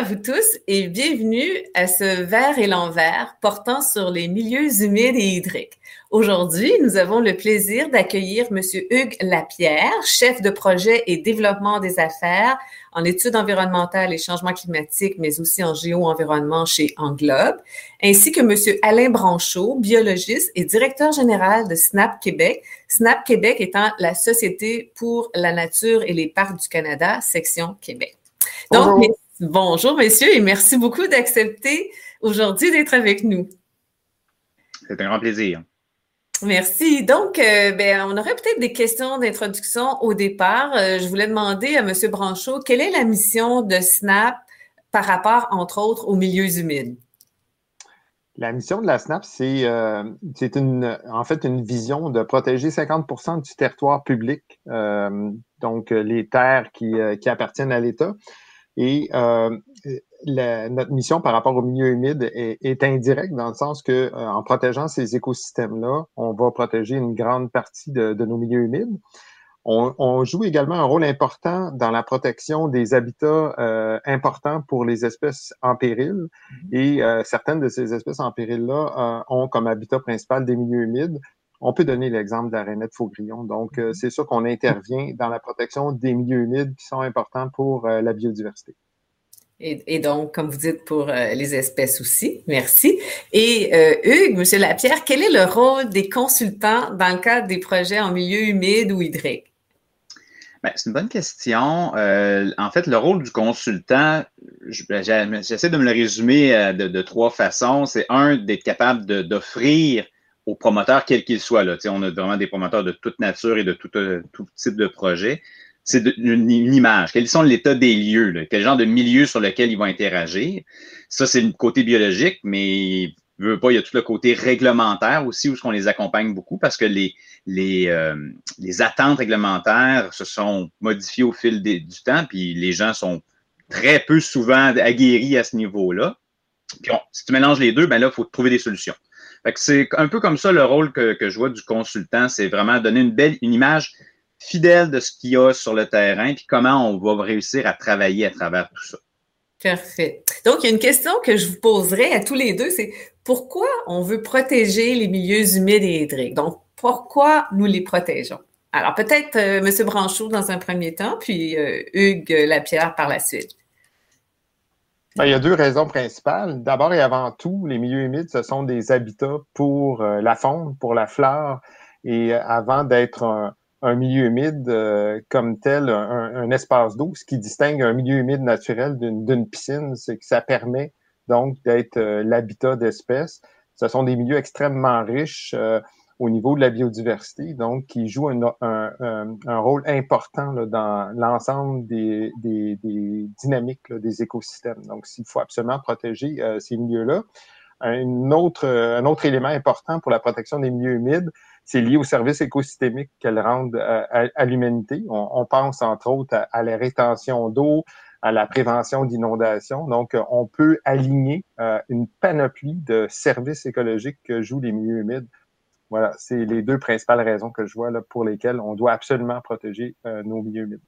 À vous tous et bienvenue à ce verre et l'envers portant sur les milieux humides et hydriques. Aujourd'hui, nous avons le plaisir d'accueillir M. Hugues Lapierre, chef de projet et développement des affaires en études environnementales et changements climatiques, mais aussi en géo-environnement chez Englobe, ainsi que M. Alain Branchot, biologiste et directeur général de SNAP Québec. SNAP Québec étant la Société pour la nature et les parcs du Canada, section Québec. Donc, Bonjour, messieurs, et merci beaucoup d'accepter aujourd'hui d'être avec nous. C'est un grand plaisir. Merci. Donc, euh, ben, on aurait peut-être des questions d'introduction au départ. Euh, je voulais demander à M. Branchot, quelle est la mission de SNAP par rapport, entre autres, aux milieux humides? La mission de la SNAP, c'est euh, une, en fait une vision de protéger 50% du territoire public, donc les terres qui, qui appartiennent à l'État. Et euh, notre mission par rapport au milieu humide est, indirecte dans le sens que euh, en protégeant ces écosystèmes-là, on va protéger une grande partie de, nos milieux humides. On, joue également un rôle important dans la protection des habitats euh, importants pour les espèces en péril. Mm-hmm. Et certaines de ces espèces en péril-là ont comme habitat principal des milieux humides. On peut donner l'exemple de la rainette faugrillon. Donc, euh, c'est sûr qu'on intervient dans la protection des milieux humides qui sont importants pour euh, la biodiversité. Et, donc, comme vous dites, pour euh, les espèces aussi. Merci. Et Hugues, Monsieur Lapierre, quel est le rôle des consultants dans le cadre des projets en milieu humide ou hydrique? Ben, c'est une bonne question. en fait, le rôle du consultant, ben, j'essaie de me le résumer de, de trois façons. C'est un, d'être capable d'offrir promoteurs, quels qu'ils soient. Là. on a vraiment des promoteurs de toute nature et de tout, euh, type de projet. C'est une, image. Quels sont l'état des lieux? Quel genre de milieu sur lequel ils vont interagir? Ça, c'est le côté biologique, mais il y a tout le côté réglementaire aussi où on les accompagne beaucoup parce que euh, les attentes réglementaires se sont modifiées au fil du temps, puis les gens sont très peu souvent aguerris à ce niveau-là. Puis si tu mélanges les deux, ben là, il faut trouver des solutions c'est un peu comme ça le rôle que, je vois du consultant, c'est vraiment donner une belle, une image fidèle de ce qu'il y a sur le terrain, puis comment on va réussir à travailler à travers tout ça. Parfait. Donc, il y a une question que je vous poserai à tous les deux, c'est pourquoi on veut protéger les milieux humides et hydriques? Donc, pourquoi nous les protégeons? Alors, peut-être euh, M. Branchot dans un premier temps, puis euh, Hugues Lapierre par la suite. Ben, il y a deux raisons principales. D'abord et avant tout, les milieux humides, ce sont des habitats pour euh, la faune, pour la flore. Et euh, avant d'être un, milieu humide euh, comme tel, un, espace d'eau, ce qui distingue un milieu humide naturel d'une piscine, c'est que ça permet donc d'être l'habitat d'espèces. Ce sont des milieux extrêmement riches au niveau de la biodiversité, donc qui joue un, un, rôle important là, dans l'ensemble des, des, des, dynamiques des écosystèmes. Donc, s'il faut absolument protéger euh, ces milieux-là. Un autre, un autre élément important pour la protection des milieux humides, c'est lié aux services écosystémiques qu'elles rendent euh, à, l'humanité. On, on, pense entre autres à, à la rétention d'eau, à la prévention d'inondations. Donc, on peut aligner euh, une panoplie de services écologiques que jouent les milieux humides voilà, c'est les deux principales raisons que je vois là, pour lesquelles on doit absolument protéger euh, nos milieux humides.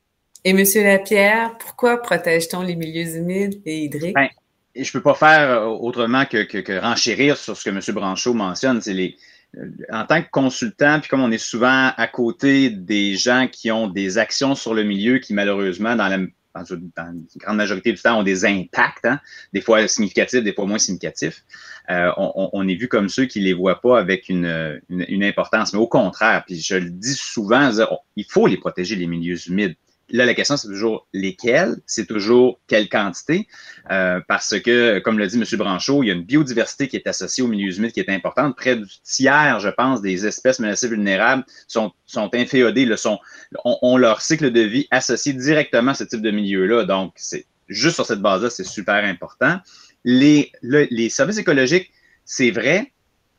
Et Monsieur Lapierre, pourquoi protège-t-on les milieux humides et hydriques? Ben, je ne peux pas faire euh, autrement que, que, renchérir sur ce que M. Branchot mentionne. C'est les, euh, en tant que consultant, puis comme on est souvent à côté des gens qui ont des actions sur le milieu qui, malheureusement, dans la, dans une grande majorité du temps, ont des impacts, hein, des fois significatifs, des fois moins significatifs. Euh, on, est vu comme ceux qui les voient pas avec une, importance. Mais au contraire, puis je le dis souvent, il faut les protéger, les milieux humides. Là, la question, c'est toujours lesquels, c'est toujours quelle quantité, euh, parce que, comme l'a dit M. Branchot, il y a une biodiversité qui est associée aux milieux humides qui est importante. Près du tiers, je pense, des espèces menacées vulnérables sont, sont inféodées, le sont, ont, leur cycle de vie associé directement à ce type de milieu-là. Donc, c'est juste sur cette base-là, c'est super important. Les, services écologiques, c'est vrai,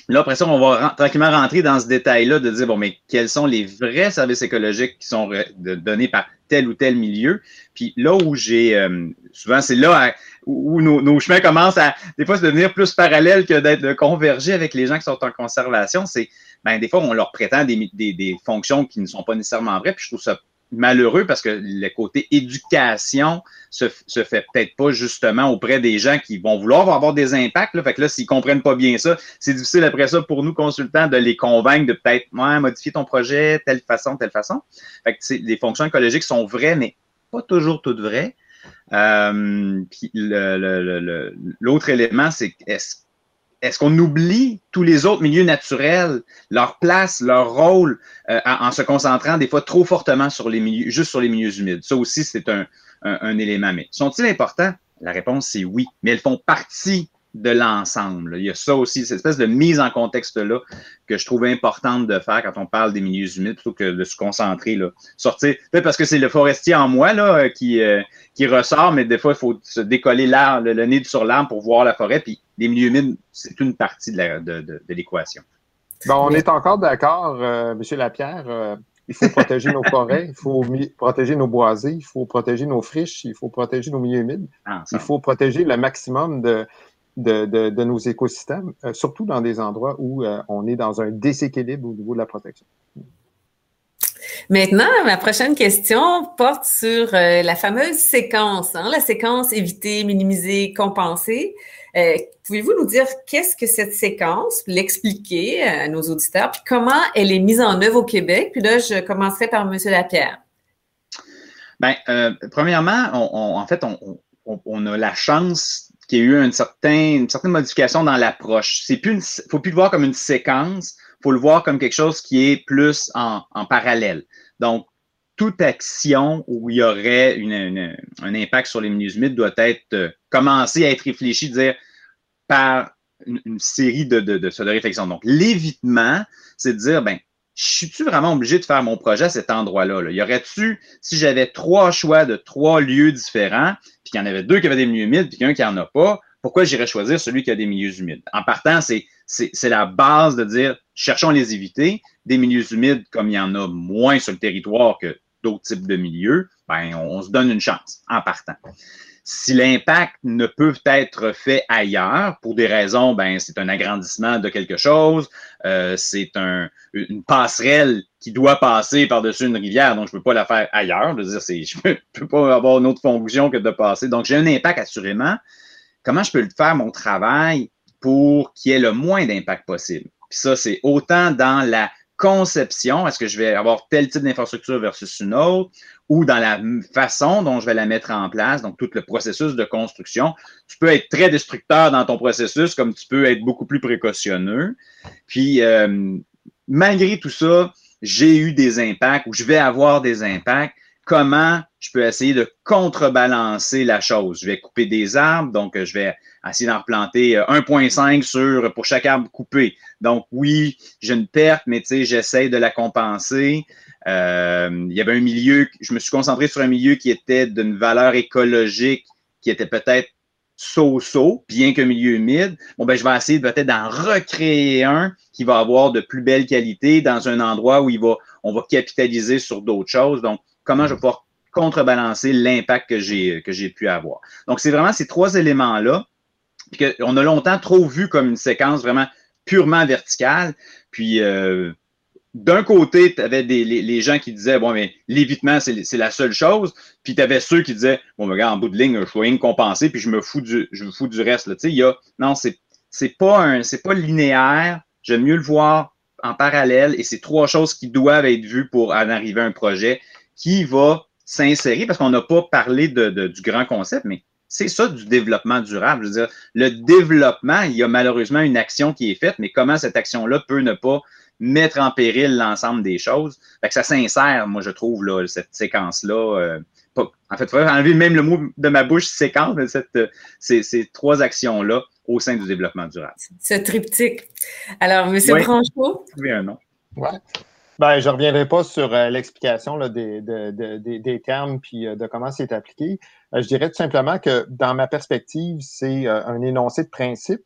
Là, après ça, on va tranquillement rentrer dans ce détail-là de dire, bon, mais quels sont les vrais services écologiques qui sont donnés par tel ou tel milieu? Puis là où j'ai, euh, souvent, c'est là où nos, chemins commencent à, des fois, se devenir plus parallèles que d'être convergés avec les gens qui sont en conservation. C'est, ben, des fois, on leur prétend des, fonctions qui ne sont pas nécessairement vraies. Puis je trouve ça malheureux parce que le côté éducation se, se fait peut-être pas justement auprès des gens qui vont vouloir avoir des impacts. Là. Fait que là, s'ils comprennent pas bien ça, c'est difficile après ça pour nous, consultants, de les convaincre de peut-être ouais, modifier ton projet telle façon, telle façon. Fait que les fonctions écologiques sont vraies, mais pas toujours toutes vraies. Euh, puis l'autre élément, c'est est-ce est-ce qu'on oublie tous les autres milieux naturels, leur place, leur rôle, euh, en, se concentrant des fois trop fortement sur les milieux, juste sur les milieux humides? Ça aussi, c'est un, élément. Mais sont-ils importants? La réponse, c'est oui. Mais elles font partie de l'ensemble. Il y a ça aussi, cette espèce de mise en contexte-là que je trouve importante de faire quand on parle des milieux humides, plutôt que de se concentrer, là. sortir. Peut-être parce que c'est le forestier en moi là, qui, euh, qui ressort, mais des fois, il faut se décoller le, le, nez sur l'arbre pour voir la forêt. Les milieux humides, c'est une partie de, de, de, l'équation. Bon, on est encore d'accord, euh, M. Lapierre. Euh, il faut protéger nos forêts, il faut protéger nos boisés, il faut protéger nos friches, il faut protéger nos milieux humides. Ah, il faut protéger le maximum de, de, de, nos écosystèmes, euh, surtout dans des endroits où euh, on est dans un déséquilibre au niveau de la protection. Maintenant, ma prochaine question porte sur euh, la fameuse séquence, hein, la séquence éviter, minimiser, compenser. Pouvez-vous nous dire qu'est-ce que cette séquence, l'expliquer à nos auditeurs, puis comment elle est mise en œuvre au Québec? Puis là, je commencerai par M. Lapierre. Bien, premièrement, on, en fait, on, a la chance qu'il y a eu une certaine, modification dans l'approche. Plus une, faut plus le voir comme une séquence, faut le voir comme quelque chose qui est plus en, en parallèle. Donc, toute action où il y aurait une, un impact sur les milieux humides doit être euh, commencer à être réfléchi, dire par une, série de, de, de, de réflexions. Donc, l'évitement, c'est de dire, ben, suis-tu vraiment obligé de faire mon projet à cet endroit-là? Là? Y aurait-tu, si j'avais trois choix de trois lieux différents, puis qu'il y en avait deux qui avaient des milieux humides, puis qu'un qui n'en a pas, pourquoi j'irais choisir celui qui a des milieux humides? En partant, c'est, c'est, la base de dire, cherchons à les éviter. Des milieux humides, comme il y en a moins sur le territoire que d'autres types de milieux, ben, on se donne une chance en partant. Si l'impact ne peut être fait ailleurs, pour des raisons, ben c'est un agrandissement de quelque chose, euh, c'est un, une passerelle qui doit passer par-dessus une rivière, donc je ne peux pas la faire ailleurs. Je ne peux, pas avoir une autre fonction que de passer. Donc, j'ai un impact assurément. Comment je peux faire, mon travail, pour qu'il y ait le moins d'impact possible? Puis ça, c'est autant dans la conception, est-ce que je vais avoir tel type d'infrastructure versus une autre, ou dans la façon dont je vais la mettre en place, donc tout le processus de construction. Tu peux être très destructeur dans ton processus, comme tu peux être beaucoup plus précautionneux. Puis, euh, malgré tout ça, j'ai eu des impacts ou je vais avoir des impacts. Comment je peux essayer de contrebalancer la chose? Je vais couper des arbres, donc je vais essayer d'en replanter 1,5 euh, sur pour chaque arbre coupé. Donc oui, j'ai une perte, mais tu sais, j'essaie de la compenser. Euh, il y avait un milieu, je me suis concentré sur un milieu qui était d'une valeur écologique qui était peut-être so-so, bien qu'un milieu humide. Bon, ben, je vais essayer peut-être d'en recréer un qui va avoir de plus belle qualité dans un endroit où il va, on va capitaliser sur d'autres choses. Donc, comment je vais pouvoir contrebalancer l'impact que j'ai, que j'ai pu avoir. Donc, c'est vraiment ces trois éléments-là on a longtemps trop vu comme une séquence vraiment purement verticale. Puis, euh, d'un côté, tu avais des, les, gens qui disaient, bon, mais l'évitement, c'est la seule chose. Puis, tu avais ceux qui disaient, bon, regarde, en bout de ligne, je vais rien compenser, puis je me fous du, je me fous du reste. Y a, non, c'est, pas pas linéaire. J'aime mieux le voir en parallèle et c'est trois choses qui doivent être vues pour en arriver à un projet qui va s'insérer parce qu'on n'a pas parlé du grand concept, mais c'est ça du développement durable. Je veux dire, le développement, il y a malheureusement une action qui est faite, mais comment cette action-là peut ne pas mettre en péril l'ensemble des choses? Fait que ça s'insère, moi, je trouve, là, cette séquence-là. Euh, en fait, il faudrait enlever même le mot de ma bouche, séquence, mais cette, ces, ces, trois actions-là au sein du développement durable. Ce triptyque. Alors, M. Oui. Branchot? Oui, un nom. Ouais. Ben, je ne reviendrai pas sur euh, l'explication des, des, termes puis euh, de comment c'est appliqué. Euh, je dirais tout simplement que dans ma perspective, c'est un énoncé de principe.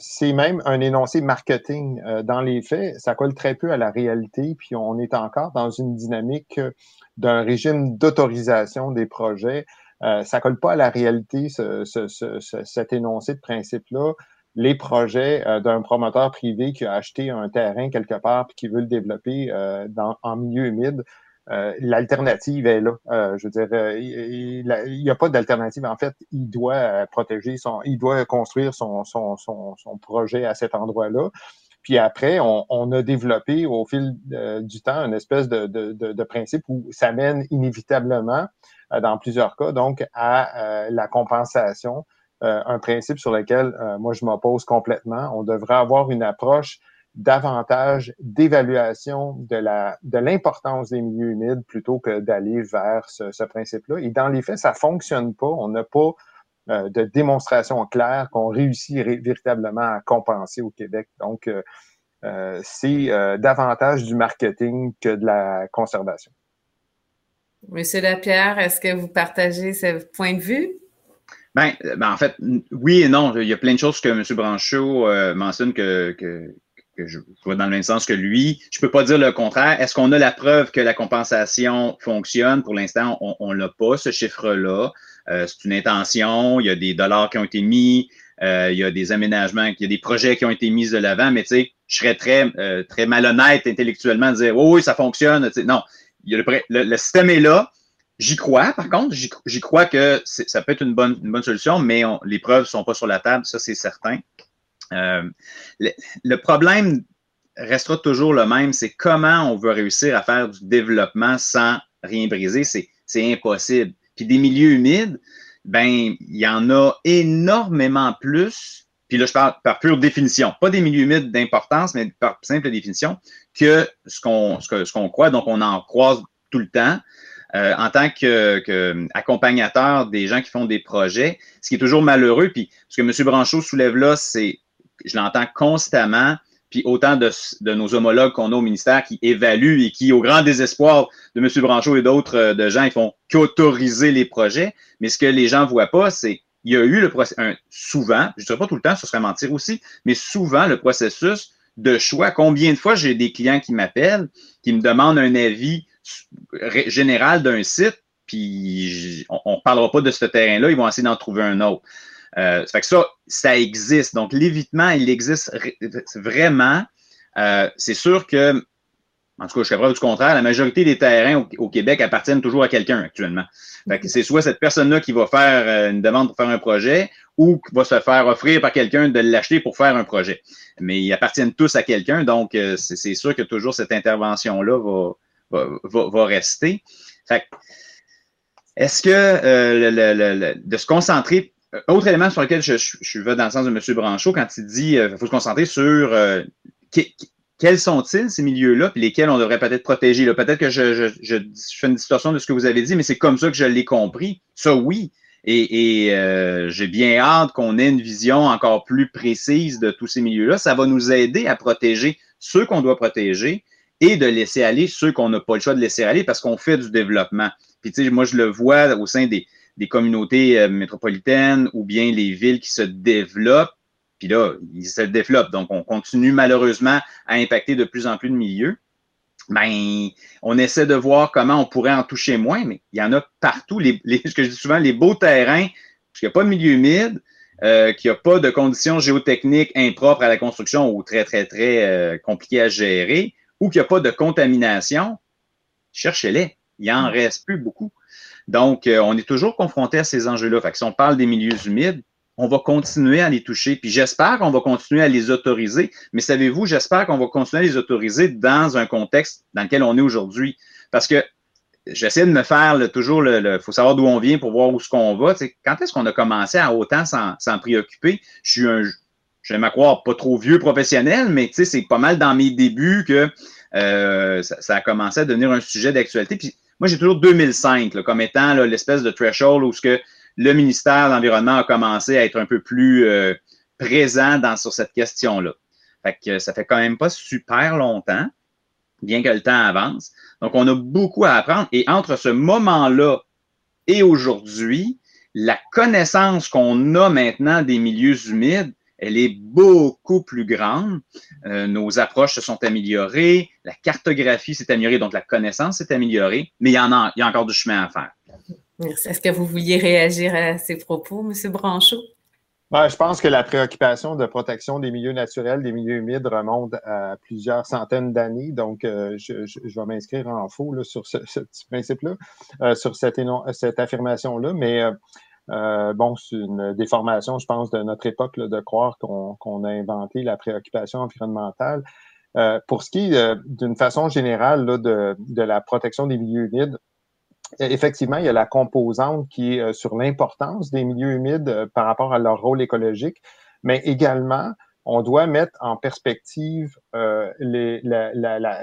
c'est même un énoncé marketing. dans les faits, ça colle très peu à la réalité, puis on est encore dans une dynamique d'un régime d'autorisation des projets. ça colle pas à la réalité, ce, cet énoncé de principe-là les projets euh, d'un promoteur privé qui a acheté un terrain quelque part et qui veut le développer euh, dans, en milieu humide. L'alternative est là. je veux dire, il n'y a pas d'alternative. En fait, il doit protéger son, il doit construire son, son, son, projet à cet endroit-là. Puis après, on, a développé au fil du temps une espèce de, de, de, principe où ça mène inévitablement, dans plusieurs cas, donc à la compensation euh, un principe sur lequel euh, moi je m'oppose complètement. On devrait avoir une approche davantage d'évaluation de la de l'importance des milieux humides plutôt que d'aller vers ce, principe-là. Et dans les faits, ça fonctionne pas. On n'a pas euh, de démonstration claire qu'on réussit véritablement à compenser au Québec. Donc, c'est davantage du marketing que de la conservation. Monsieur Lapierre, est-ce que vous partagez ce point de vue? Ben, ben, en fait, oui et non. Il y a plein de choses que M. Branchot euh, mentionne que, que, que je vois dans le même sens que lui. Je peux pas dire le contraire. Est-ce qu'on a la preuve que la compensation fonctionne? Pour l'instant, on n'a pas ce chiffre-là. Euh, c'est une intention. Il y a des dollars qui ont été mis. Euh, il y a des aménagements, il y a des projets qui ont été mis de l'avant, mais tu sais, je serais très, très malhonnête intellectuellement de dire oh, oui, ça fonctionne. non, il y a le, le système est là. J'y crois, par contre, j'y crois que ça peut être une bonne, une bonne solution, mais les preuves ne sont pas sur la table, ça c'est certain. Euh, le, problème restera toujours le même, c'est comment on veut réussir à faire du développement sans rien briser, c'est impossible. Puis des milieux humides, ben il y en a énormément plus. Puis là, je parle par pure définition, pas des milieux humides d'importance, mais par simple définition, que ce qu'on croit. Donc, on en croise tout le temps. Euh, en tant qu'accompagnateur que des gens qui font des projets, ce qui est toujours malheureux, puis ce que M. Branchot soulève là, c'est, je l'entends constamment, puis autant de, nos homologues qu'on a au ministère qui évaluent et qui, au grand désespoir de M. Branchot et d'autres euh, de gens, ils font qu'autoriser les projets. Mais ce que les gens voient pas, c'est il y a eu le processus, souvent, je ne dirais pas tout le temps, ce serait mentir aussi, mais souvent le processus de choix. Combien de fois j'ai des clients qui m'appellent, qui me demandent un avis général d'un site, puis on ne parlera pas de ce terrain-là, ils vont essayer d'en trouver un autre. Euh, ça fait que ça, ça existe. Donc, l'évitement, il existe vraiment. Euh, c'est sûr que, en tout cas, je suis preuve du contraire, la majorité des terrains au, Québec appartiennent toujours à quelqu'un actuellement. Fait que c'est soit cette personne-là qui va faire euh, une demande pour faire un projet ou qui va se faire offrir par quelqu'un de l'acheter pour faire un projet. Mais ils appartiennent tous à quelqu'un, donc c'est sûr que toujours cette intervention-là va, va, rester. Est-ce que euh, de se concentrer, euh, autre élément sur lequel je, je, vais dans le sens de M. Branchot, quand il dit qu'il euh, faut se concentrer sur quels sont-ils ces milieux-là, puis lesquels on devrait peut-être protéger? Peut-être que je, fais une distorsion de ce que vous avez dit, mais c'est comme ça que je l'ai compris. Ça, oui. Et, j'ai bien hâte qu'on ait une vision encore plus précise de tous ces milieux-là. Ça va nous aider à protéger ceux qu'on doit protéger, et de laisser aller ceux qu'on n'a pas le choix de laisser aller parce qu'on fait du développement. Puis tu sais, moi je le vois au sein des, des communautés euh, métropolitaines ou bien les villes qui se développent. Puis là, ils se développent. Donc, on continue malheureusement à impacter de plus en plus de milieux. Ben, on essaie de voir comment on pourrait en toucher moins, mais il y en a partout. Les, ce que je dis souvent, les beaux terrains, parce qu'il n'y a pas de milieu humide, euh, qu'il n'y a pas de conditions géotechniques impropres à la construction ou très, très, très euh, compliquées à gérer, ou qu'il n'y a pas de contamination, cherchez-les. Il en reste plus beaucoup. Donc, euh, on est toujours confronté à ces enjeux-là. Fait que si on parle des milieux humides, on va continuer à les toucher. Puis j'espère qu'on va continuer à les autoriser. Mais savez-vous, j'espère qu'on va continuer à les autoriser dans un contexte dans lequel on est aujourd'hui. Parce que j'essaie de me faire toujours le, faut savoir d'où on vient pour voir où ce qu'on va. quand est-ce qu'on a commencé à autant s'en préoccuper? Je suis un, j'aime à croire, pas trop vieux professionnel, mais c'est pas mal dans mes débuts que euh, ça, a commencé à devenir un sujet d'actualité. Moi, j'ai toujours 2005 comme étant l'espèce de threshold où ce que le ministère de l'Environnement a commencé à être un peu plus euh, présent dans, sur cette question-là. Fait que ça fait quand même pas super longtemps, bien que le temps avance. Donc, on a beaucoup à apprendre. Et entre ce moment-là et aujourd'hui, la connaissance qu'on a maintenant des milieux humides elle est beaucoup plus grande. Euh, nos approches se sont améliorées, la cartographie s'est améliorée, donc la connaissance s'est améliorée, mais il y en a, il y a encore du chemin à faire. Merci. Est-ce que vous vouliez réagir à ces propos, M. Branchot? Ben, je pense que la préoccupation de protection des milieux naturels, des milieux humides remonte à plusieurs centaines d'années. Donc, euh, je, je, vais m'inscrire en faux là, sur ce, ce principe-là, euh, sur cette, cette affirmation-là. Mais euh, bon, c'est une déformation, je pense, de notre époque là, de croire qu'on a inventé la préoccupation environnementale. pour ce qui est d'une façon générale là, de, de la protection des milieux humides, effectivement, il y a la composante qui est euh, sur l'importance des milieux humides euh, par rapport à leur rôle écologique, mais également, on doit mettre en perspective euh, les, la, la, la,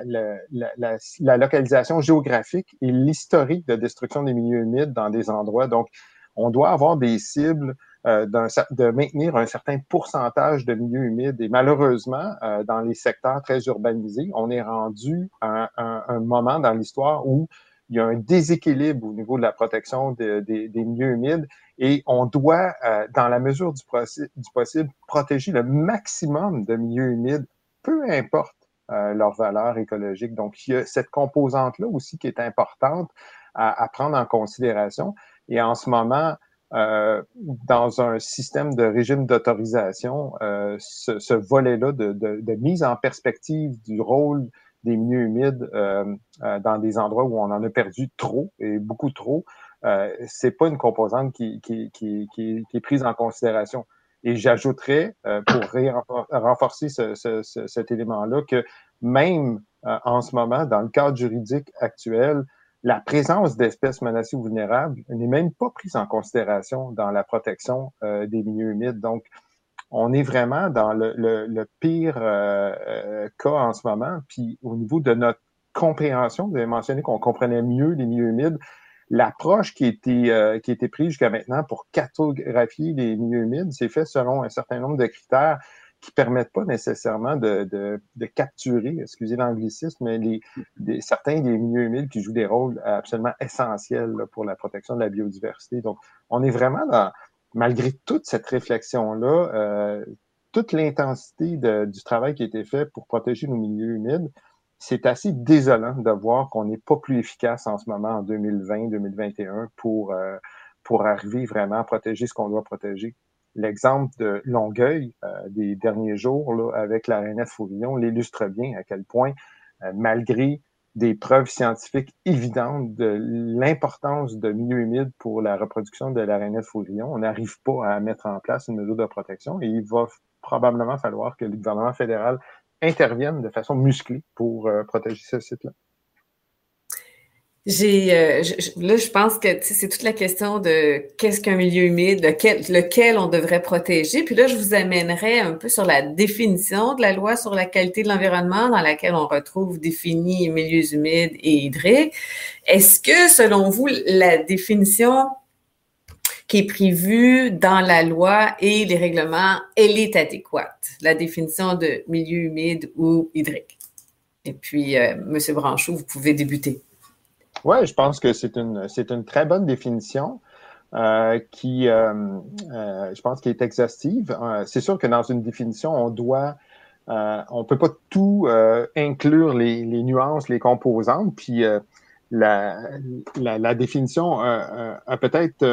la, localisation géographique et l'historique de destruction des milieux humides dans des endroits. Donc, on doit avoir des cibles euh, de maintenir un certain pourcentage de milieux humides. Et malheureusement, euh, dans les secteurs très urbanisés, on est rendu à un, un moment dans l'histoire où il y a un déséquilibre au niveau de la protection des milieux humides et on doit, euh, dans la mesure du, du, possible, protéger le maximum de milieux humides, peu importe euh, leur valeur écologique. Donc, il y a cette composante-là aussi qui est importante à, à, prendre en considération. Et en ce moment, euh, dans un système de régime d'autorisation, euh, ce, ce volet-là de, de, de, mise en perspective du rôle des milieux humides euh, euh, dans des endroits où on en a perdu trop et beaucoup trop, euh, c'est pas une composante qui, qui, qui, qui, est prise en considération. Et j'ajouterais, euh, pour renforcer ce, ce, cet élément-là, que même en ce moment, dans le cadre juridique actuel, la présence d'espèces menacées ou vulnérables n'est même pas prise en considération dans la protection des milieux humides. Donc, on est vraiment dans le, pire euh, euh, cas en ce moment. Puis au niveau de notre compréhension, vous avez mentionné qu'on comprenait mieux les milieux humides. L'approche qui, était, euh, qui a été prise jusqu'à maintenant pour cartographier les milieux humides, c'est fait selon un certain nombre de critères qui permettent pas nécessairement de, de, capturer, excusez l'anglicisme, mais les, certains des milieux humides qui jouent des rôles absolument essentiels pour la protection de la biodiversité. Donc, on est vraiment dans, malgré toute cette réflexion-là, euh, toute l'intensité du travail qui a été fait pour protéger nos milieux humides, c'est assez désolant de voir qu'on n'est pas plus efficace en ce moment en 2020-2021 pour, euh, pour arriver vraiment à protéger ce qu'on doit protéger. L'exemple de Longueuil euh, des derniers jours là, avec la RNF Fourillon l'illustre bien à quel point, malgré des preuves scientifiques évidentes de l'importance de milieux humides pour la reproduction de l'arénette faugrillon. On n'arrive pas à mettre en place une mesure de protection et il va probablement falloir que le gouvernement fédéral intervienne de façon musclée pour euh, protéger ce site-là. J'ai euh, là, je pense que c'est toute la question de qu'est-ce qu'un milieu humide, lequel, lequel on devrait protéger. Puis là, je vous amènerai un peu sur la définition de la loi sur la qualité de l'environnement, dans laquelle on retrouve définis milieux humides et hydriques. Est-ce que, selon vous, la définition qui est prévue dans la loi et les règlements, elle est adéquate, la définition de milieu humide ou hydrique? Et puis, euh, Monsieur Branchot, vous pouvez débuter. Oui, je pense que c'est une, c'est une très bonne définition. Euh, qui, euh, euh, je pense, qui est exhaustive. c'est sûr que dans une définition, on doit, on peut pas tout inclure les, les, nuances, les composantes. Puis la, la, la, définition a peut-être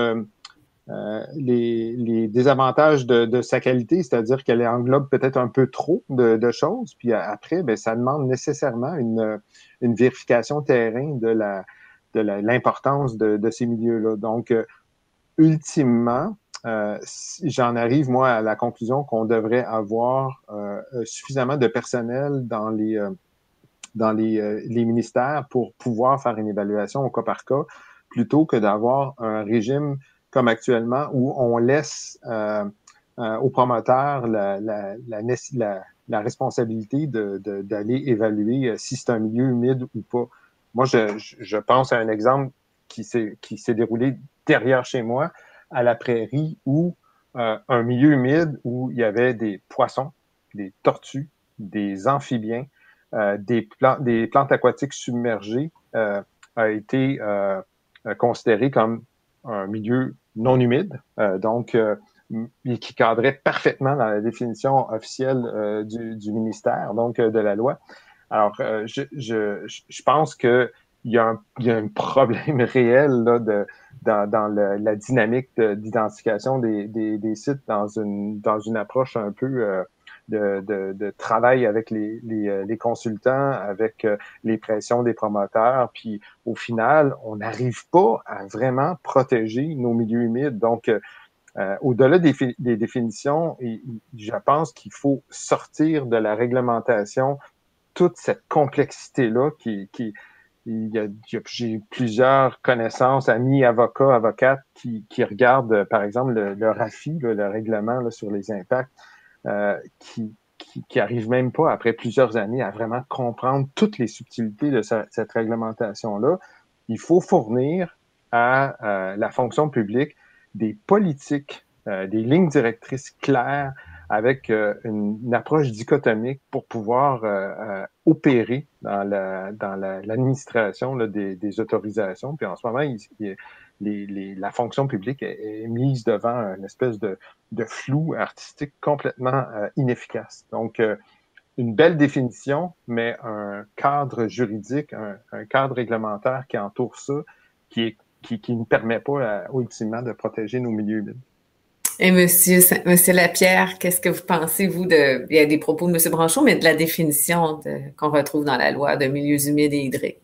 les, les, désavantages de, de sa qualité, c'est-à-dire qu'elle englobe peut-être un peu trop de, de choses. Puis après, ben, ça demande nécessairement une, une vérification terrain de la de l'importance de, ces milieux-là. Donc, euh, ultimement, euh, j'en arrive, moi, à la conclusion qu'on devrait avoir euh, suffisamment de personnel dans les, dans les, ministères pour pouvoir faire une évaluation au cas par cas, plutôt que d'avoir un régime comme actuellement où on laisse aux promoteurs la, la responsabilité d'aller de, évaluer si c'est un milieu humide ou pas. Moi, je, je pense à un exemple qui s'est déroulé derrière chez moi, à la prairie, où euh, un milieu humide où il y avait des poissons, des tortues, des amphibiens, euh, des, des plantes aquatiques submergées euh, a été euh, considéré comme un milieu non humide, donc qui cadrait parfaitement dans la définition officielle du, du, ministère, donc de la loi. Alors, je, je, je pense que il y, a un, problème réel là, de, dans, la dynamique d'identification des, des, sites dans une, dans une approche un peu euh, de, de, travail avec les, les, euh, les consultants, avec euh, les pressions des promoteurs. Puis au final, on n'arrive pas à vraiment protéger nos milieux humides. Donc, au-delà des, des, définitions, je pense qu'il faut sortir de la réglementation toute cette complexité-là qui, qui, il y a, j'ai plusieurs connaissances, amis, avocats, avocates qui, qui regardent, euh, par exemple, le, le RAFI, le règlement sur les impacts, euh, qui, qui, qui arrivent même pas, après plusieurs années, à vraiment comprendre toutes les subtilités de cette réglementation-là. Il faut fournir à, la fonction publique des politiques, euh, des lignes directrices claires avec euh, une, approche dichotomique pour pouvoir euh, euh, opérer dans la dans l'administration des, des, autorisations. Puis en ce moment, il, les, les, la fonction publique est, mise devant une espèce de, de flou artistique complètement inefficace. Donc, une belle définition, mais un cadre juridique, un, un, cadre réglementaire qui entoure ça, qui, est, qui, qui ne permet pas ultimement de protéger nos milieux humides. Et monsieur, monsieur Lapierre, qu'est-ce que vous pensez, vous, de, il y a des propos de monsieur Branchot, mais de la définition qu'on retrouve dans la loi de milieux humides et hydriques?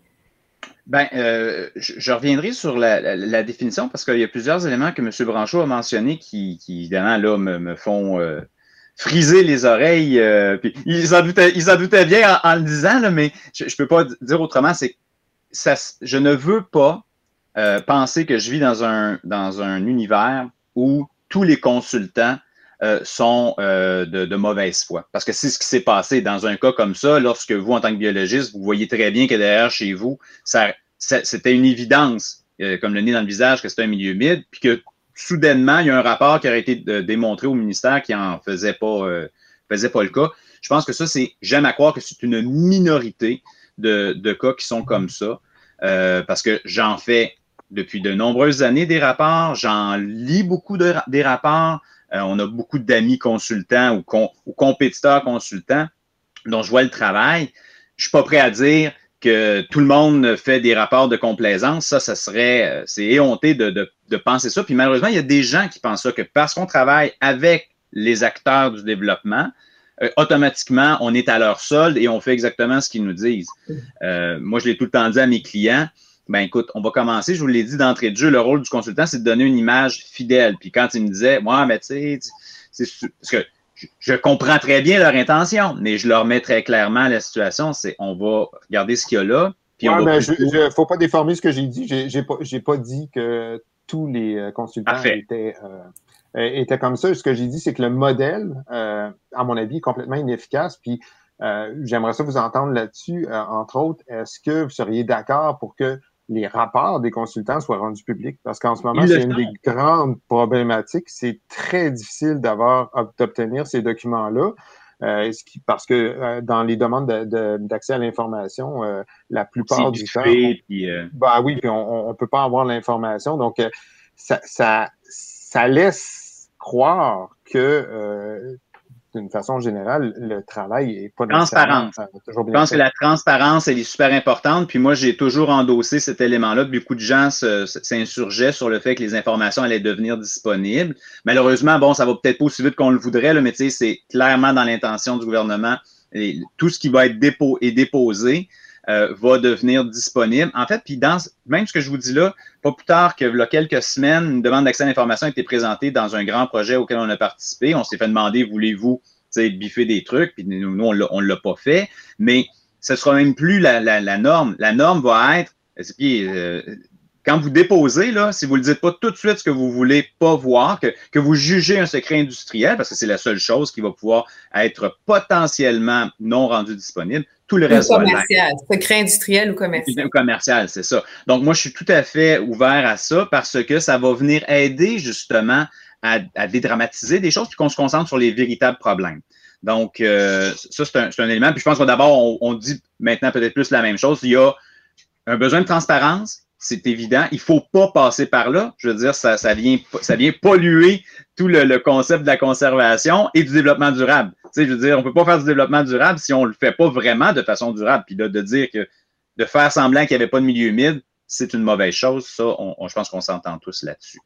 Ben, euh, je, reviendrai sur la, définition parce qu'il y a plusieurs éléments que M. Branchot a mentionnés qui, évidemment, là, me, font euh, friser les oreilles. Euh, puis ils en doutaient, ils en doutaient bien en, le disant, là, mais je ne peux pas dire autrement. C'est ça, je ne veux pas penser que je vis dans un, dans un univers où tous les consultants euh, sont euh, de, mauvaise foi. Parce que c'est ce qui s'est passé dans un cas comme ça, lorsque vous, en tant que biologiste, vous voyez très bien que derrière chez vous, ça, c'était une évidence, euh, comme le nez dans le visage, que c'était un milieu humide, puis que soudainement, il y a un rapport qui aurait été démontré au ministère qui en faisait pas, faisait pas le cas. Je pense que ça, c'est, j'aime à croire que c'est une minorité de, de, cas qui sont comme ça, parce que j'en fais depuis de nombreuses années des rapports. J'en lis beaucoup de, des rapports. Euh, on a beaucoup d'amis consultants ou, compétiteurs consultants dont je vois le travail. Je suis pas prêt à dire que tout le monde fait des rapports de complaisance. Ça, ça serait, euh, c'est éhonté de, de, de, penser ça. Puis malheureusement, il y a des gens qui pensent ça, que parce qu'on travaille avec les acteurs du développement, euh, automatiquement, on est à leur solde et on fait exactement ce qu'ils nous disent. Euh, moi, je l'ai tout le temps dit à mes clients ben écoute, on va commencer. Je vous l'ai dit d'entrée de jeu, le rôle du consultant, c'est de donner une image fidèle. Puis quand ils me disaient, moi, mais tu sais, c'est parce que je, comprends très bien leur intention, mais je leur mets très clairement la situation, c'est on va regarder ce qu'il y a là. Puis on va je, faut pas déformer ce que j'ai dit. J'ai pas, pas dit que tous les euh, consultants étaient, euh, étaient comme ça. Ce que j'ai dit, c'est que le modèle, euh, à mon avis, est complètement inefficace. Puis j'aimerais ça vous entendre là-dessus. entre autres, est-ce que vous seriez d'accord pour que les rapports des consultants soient rendus publics. Parce qu'en ce moment, c'est une des grandes problématiques. C'est très difficile d'avoir d'obtenir ces documents-là. Euh, parce que euh, dans les demandes d'accès à l'information, euh, la plupart du temps, bah oui, puis on, ne peut pas avoir l'information. Donc, ça, ça, ça laisse croire que d'une façon générale, le travail est pas Transparence. Je pense que la transparence, elle est super importante. Puis moi, j'ai toujours endossé cet élément-là. Beaucoup de gens s'insurgeaient sur le fait que les informations allaient devenir disponibles. Malheureusement, bon, ça va peut-être pas aussi vite qu'on le voudrait, là, mais tu sais, c'est clairement dans l'intention du gouvernement. Et tout ce qui va être dépo est déposé. Euh, va devenir disponible. En fait, puis dans même ce que je vous dis là, pas plus tard que là, quelques semaines, une demande d'accès à l'information a été présentée dans un grand projet auquel on a participé. On s'est fait demander, voulez-vous biffer des trucs, puis nous, nous on ne l'a pas fait, mais ce sera même plus la, la, la norme. La norme va être, euh, quand vous déposez, là, si vous ne le dites pas tout de suite ce que vous voulez pas voir, que, que vous jugez un secret industriel, parce que c'est la seule chose qui va pouvoir être potentiellement non rendu disponible, tout le reste. commercial, secret industriel ou commercial. Commercial, c'est ça. Donc, moi, je suis tout à fait ouvert à ça parce que ça va venir aider justement à, à dédramatiser des choses puis qu'on se concentre sur les véritables problèmes. Donc, euh, ça, c'est un, un, élément. Puis je pense que d'abord, on, on, dit maintenant peut-être plus la même chose. Il y a un besoin de transparence, c'est évident. Il faut pas passer par là. Je veux dire, ça, ça, vient, ça vient polluer tout le, le, concept de la conservation et du développement durable. Tu sais, je veux dire, on peut pas faire du développement durable si on le fait pas vraiment de façon durable. Puis là, de dire que de faire semblant qu'il n'y avait pas de milieu humide, c'est une mauvaise chose. Ça, je pense qu'on s'entend tous là-dessus.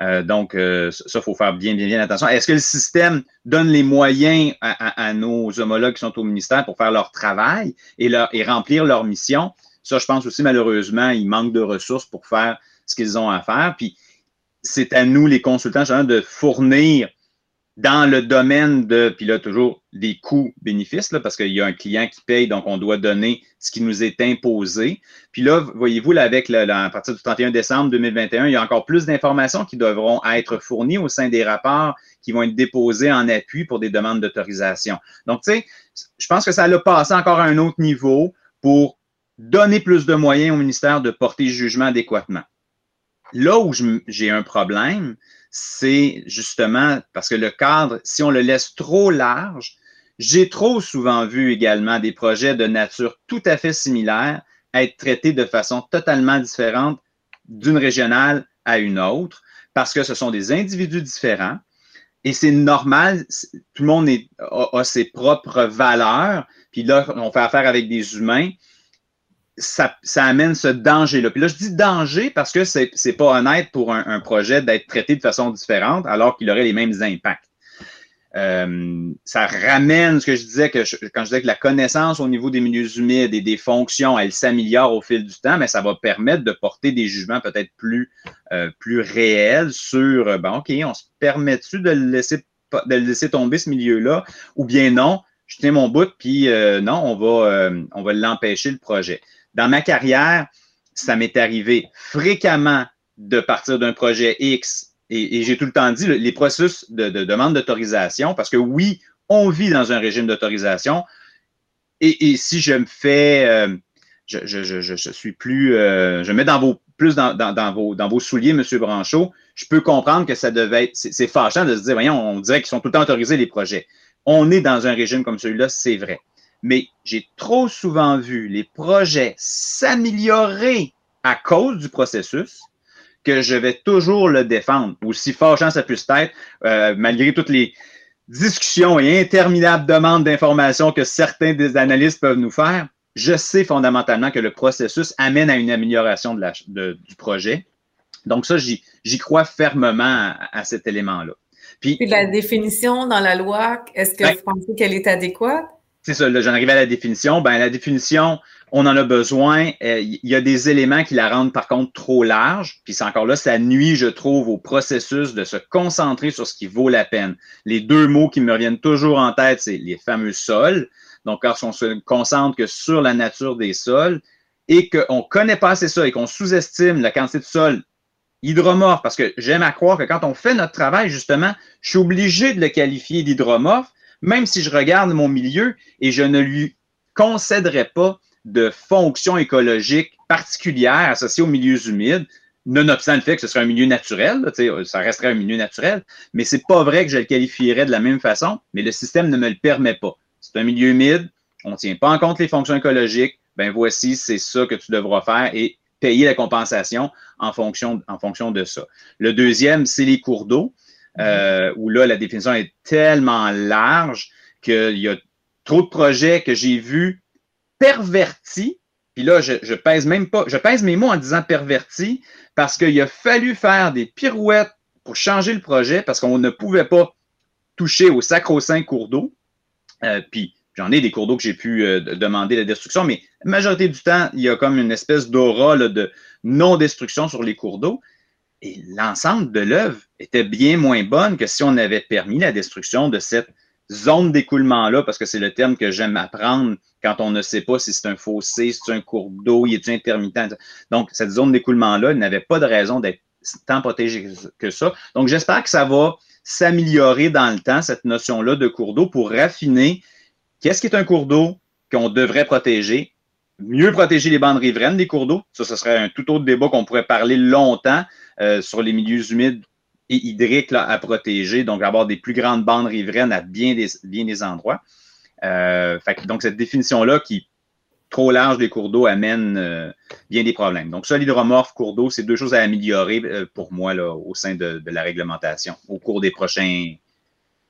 Euh, donc, euh, ça, il faut faire bien, bien, bien attention. Est-ce que le système donne les moyens à, nos homologues qui sont au ministère pour faire leur travail et, leur, et remplir leur mission? Ça, je pense aussi, malheureusement, il manque de ressources pour faire ce qu'ils ont à faire. Puis, c'est à nous, les consultants, de fournir dans le domaine de, puis là, toujours des coûts-bénéfices, parce qu'il y a un client qui paye, donc on doit donner ce qui nous est imposé. Puis là, voyez-vous, là, avec le, à partir du 31 décembre 2021, il y a encore plus d'informations qui devront être fournies au sein des rapports qui vont être déposés en appui pour des demandes d'autorisation. Donc, tu sais, je pense que ça l'a passé encore à un autre niveau pour donner plus de moyens au ministère de porter jugement adéquatement. Là où j'ai un problème, c'est justement parce que le cadre, si on le laisse trop large, j'ai trop souvent vu également des projets de nature tout à fait similaire être traités de façon totalement différente d'une régionale à une autre parce que ce sont des individus différents. Et c'est normal, tout le monde a, ses propres valeurs, puis là, on fait affaire avec des humains ça, amène ce danger-là. Puis là, je dis danger parce que c'est pas honnête pour un, projet d'être traité de façon différente alors qu'il aurait les mêmes impacts. Euh, ça ramène ce que je disais que quand je disais que la connaissance au niveau des milieux humides et des fonctions, elle s'améliore au fil du temps, mais ça va permettre de porter des jugements peut-être plus, euh, réels sur, bon, OK, on se permet-tu de le laisser, de le laisser tomber ce milieu-là ou bien non, je tiens mon bout, puis non, on va, on va l'empêcher le projet. Dans ma carrière, ça m'est arrivé fréquemment de partir d'un projet X et, j'ai tout le temps dit les processus de, demande d'autorisation, parce que oui, on vit dans un régime d'autorisation. Et, si je me fais, euh, je, suis plus, euh, je mets plus dans, vos, dans vos souliers, M. Branchot, je peux comprendre que ça devait être, c'est fâchant de se dire, voyons, on dirait qu'ils sont tout le temps autorisés les projets. On est dans un régime comme celui-là, c'est vrai mais j'ai trop souvent vu les projets s'améliorer à cause du processus que je vais toujours le défendre, aussi fâchant ça puisse être, euh, malgré toutes les discussions et interminables demandes d'informations que certains des analystes peuvent nous faire. Je sais fondamentalement que le processus amène à une amélioration de du projet. Donc ça, j'y crois fermement à, cet élément-là. Puis, la définition dans la loi, est-ce que ben vous pensez qu'elle est adéquate? C'est ça, j'en arrive à la définition. Ben, la définition, on en a besoin. Euh, il y a des éléments qui la rendent par contre trop large. Puis c'est encore là, ça nuit, je trouve, au processus de se concentrer sur ce qui vaut la peine. Les deux mots qui me reviennent toujours en tête, c'est les fameux sols. Donc, quand on se concentre que sur la nature des sols et qu'on ne connaît pas assez ça et qu'on sous-estime la quantité de sol hydromorphe, parce que j'aime à croire que quand on fait notre travail, justement, je suis obligé de le qualifier d'hydromorphe même si je regarde mon milieu et je ne lui concéderai pas de fonction écologique particulière associée aux milieux humides, nonobstant le fait que ce serait un milieu naturel, ça resterait un milieu naturel, mais c'est pas vrai que je le qualifierais de la même façon, mais le système ne me le permet pas. C'est un milieu humide, on ne tient pas en compte les fonctions écologiques, ben voici, c'est ça que tu devras faire et payer la compensation en fonction, en fonction de ça. Le deuxième, c'est les cours d'eau. Euh, où là, la définition est tellement large qu'il y a trop de projets que j'ai vus pervertis. Puis là, je, je, pèse même pas, je pèse mes mots en disant pervertis parce qu'il a fallu faire des pirouettes pour changer le projet parce qu'on ne pouvait pas toucher au sacro-saint cours d'eau. Euh, puis j'en ai des cours d'eau que j'ai pu euh, demander la destruction, mais la majorité du temps, il y a comme une espèce d'aura de non-destruction sur les cours d'eau. Et l'ensemble de l'œuvre était bien moins bonne que si on avait permis la destruction de cette zone d'écoulement-là, parce que c'est le terme que j'aime apprendre quand on ne sait pas si c'est un fossé, si c'est un cours d'eau, il est intermittent. Donc, cette zone d'écoulement-là n'avait pas de raison d'être tant protégée que ça. Donc, j'espère que ça va s'améliorer dans le temps, cette notion-là de cours d'eau, pour raffiner qu'est-ce qui est un cours d'eau qu'on devrait protéger, mieux protéger les bandes riveraines des cours d'eau. Ça, ce serait un tout autre débat qu'on pourrait parler longtemps. Euh, sur les milieux humides et hydriques à protéger, donc avoir des plus grandes bandes riveraines à bien des, endroits. Euh, donc, cette définition-là qui trop large des cours d'eau amène euh, bien des problèmes. Donc, ça, l'hydromorphe, cours d'eau, c'est deux choses à améliorer pour moi au sein de, la réglementation au cours des prochains.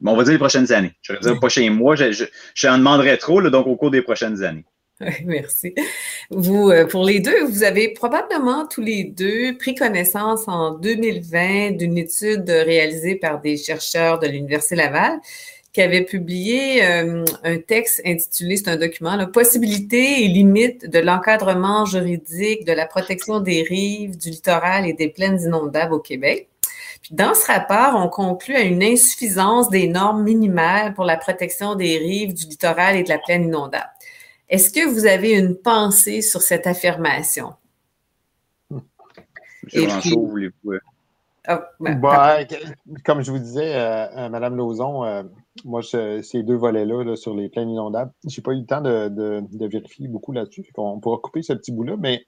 on va dire les prochaines années. Je vais dire les prochains mois. Je, en demanderai trop, donc au cours des prochaines années. merci. Vous, euh, pour les deux, vous avez probablement tous les deux pris connaissance en 2020 d'une étude réalisée par des chercheurs de l'Université Laval qui avait publié euh, un texte intitulé, c'est un document, la possibilité et limites de l'encadrement juridique de la protection des rives, du littoral et des plaines inondables au Québec. Puis dans ce rapport, on conclut à une insuffisance des normes minimales pour la protection des rives, du littoral et de la plaine inondable. Est-ce que vous avez une pensée sur cette affirmation? Monsieur Rancho, voulez-vous? Ah, ben, bah, comme je vous disais, euh, euh Madame Lauzon, euh, moi, ces deux volets-là sur les plaines inondables, je n'ai pas eu le temps de, vérifier beaucoup là-dessus. On pourra couper ce petit bout-là, mais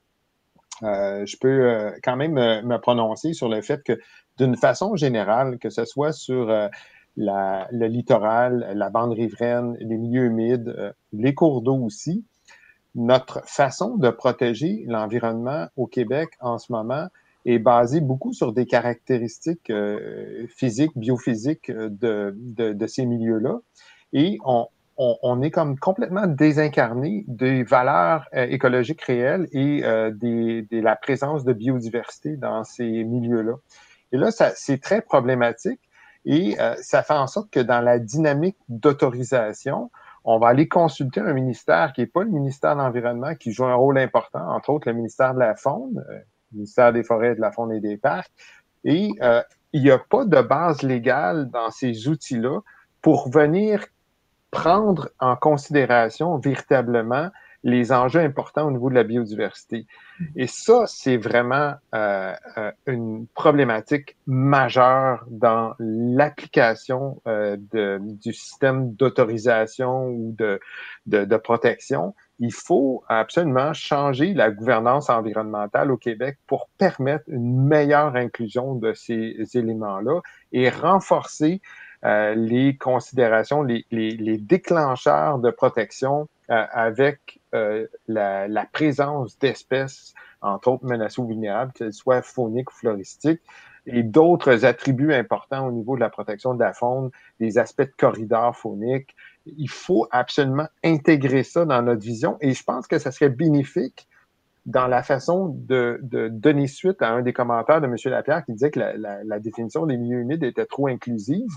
euh, je peux quand même me prononcer sur le fait que, d'une façon générale, que ce soit sur le littoral, la bande riveraine, les milieux humides, les cours d'eau aussi, notre façon de protéger l'environnement au Québec en ce moment, est basé beaucoup sur des caractéristiques euh, physiques, biophysiques euh, de, de, de ces milieux-là. Et on, on, est comme complètement désincarné des valeurs euh, écologiques réelles et des, de la présence de biodiversité dans ces milieux-là. Et là, c'est très problématique et ça fait en sorte que dans la dynamique d'autorisation, on va aller consulter un ministère qui n'est pas le ministère de l'Environnement, qui joue un rôle important, entre autres le ministère de la Faune, ministère des Forêts, de la Faune et des Parcs. Et euh, il n'y a pas de base légale dans ces outils-là pour venir prendre en considération véritablement les enjeux importants au niveau de la biodiversité. Et ça, c'est vraiment euh, euh une problématique majeure dans l'application euh, du système d'autorisation ou de, de, de, protection il faut absolument changer la gouvernance environnementale au Québec pour permettre une meilleure inclusion de ces éléments-là et renforcer euh, les considérations, les, les, déclencheurs de protection euh, avec euh, la, présence d'espèces, entre autres menacées ou vulnérables, qu'elles soient fauniques ou floristiques, et d'autres attributs importants au niveau de la protection de la faune, des aspects de corridors fauniques, il faut absolument intégrer ça dans notre vision et je pense que ça serait bénéfique dans la façon de, donner suite à un des commentaires de M. Lapierre qui disait que la, définition des milieux humides était trop inclusive.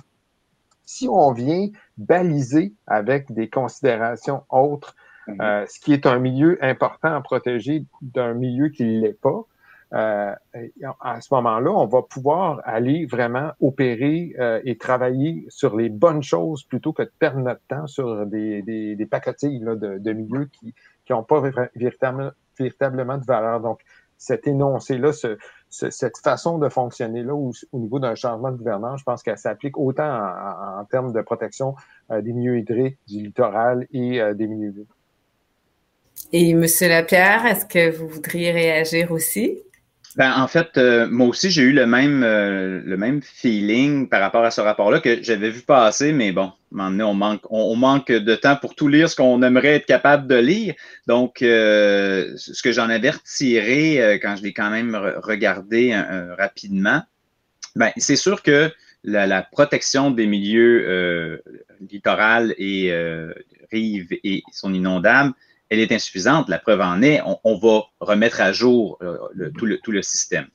Si on vient baliser avec des considérations autres. Euh, ce qui est un milieu important à protéger d'un milieu qui ne l'est pas, euh, à ce moment-là, on va pouvoir aller vraiment opérer euh, et travailler sur les bonnes choses plutôt que de perdre notre temps sur des, des, des pacotilles là, de, de, milieux qui n'ont pas véritablement, véritablement de valeur. Donc, cet énoncé-là, ce, cette façon de fonctionner-là au, au, niveau d'un changement de gouvernance, je pense qu'elle s'applique autant en, en, termes de protection euh, des milieux hydriques, du littoral et des milieux. Et M. Lapierre, est-ce que vous voudriez réagir aussi? Ben, en fait, euh, moi aussi, j'ai eu le même, euh, le même feeling par rapport à ce rapport-là que j'avais vu passer, mais bon, on manque, on, manque de temps pour tout lire ce qu'on aimerait être capable de lire. Donc, euh, ce que j'en avais retiré quand je l'ai quand même regardé rapidement, ben, c'est sûr que la, protection des milieux littoraux et rives et son inondable, elle est insuffisante. La preuve en est, on, va remettre à jour euh, le, tout, le, tout, le, système.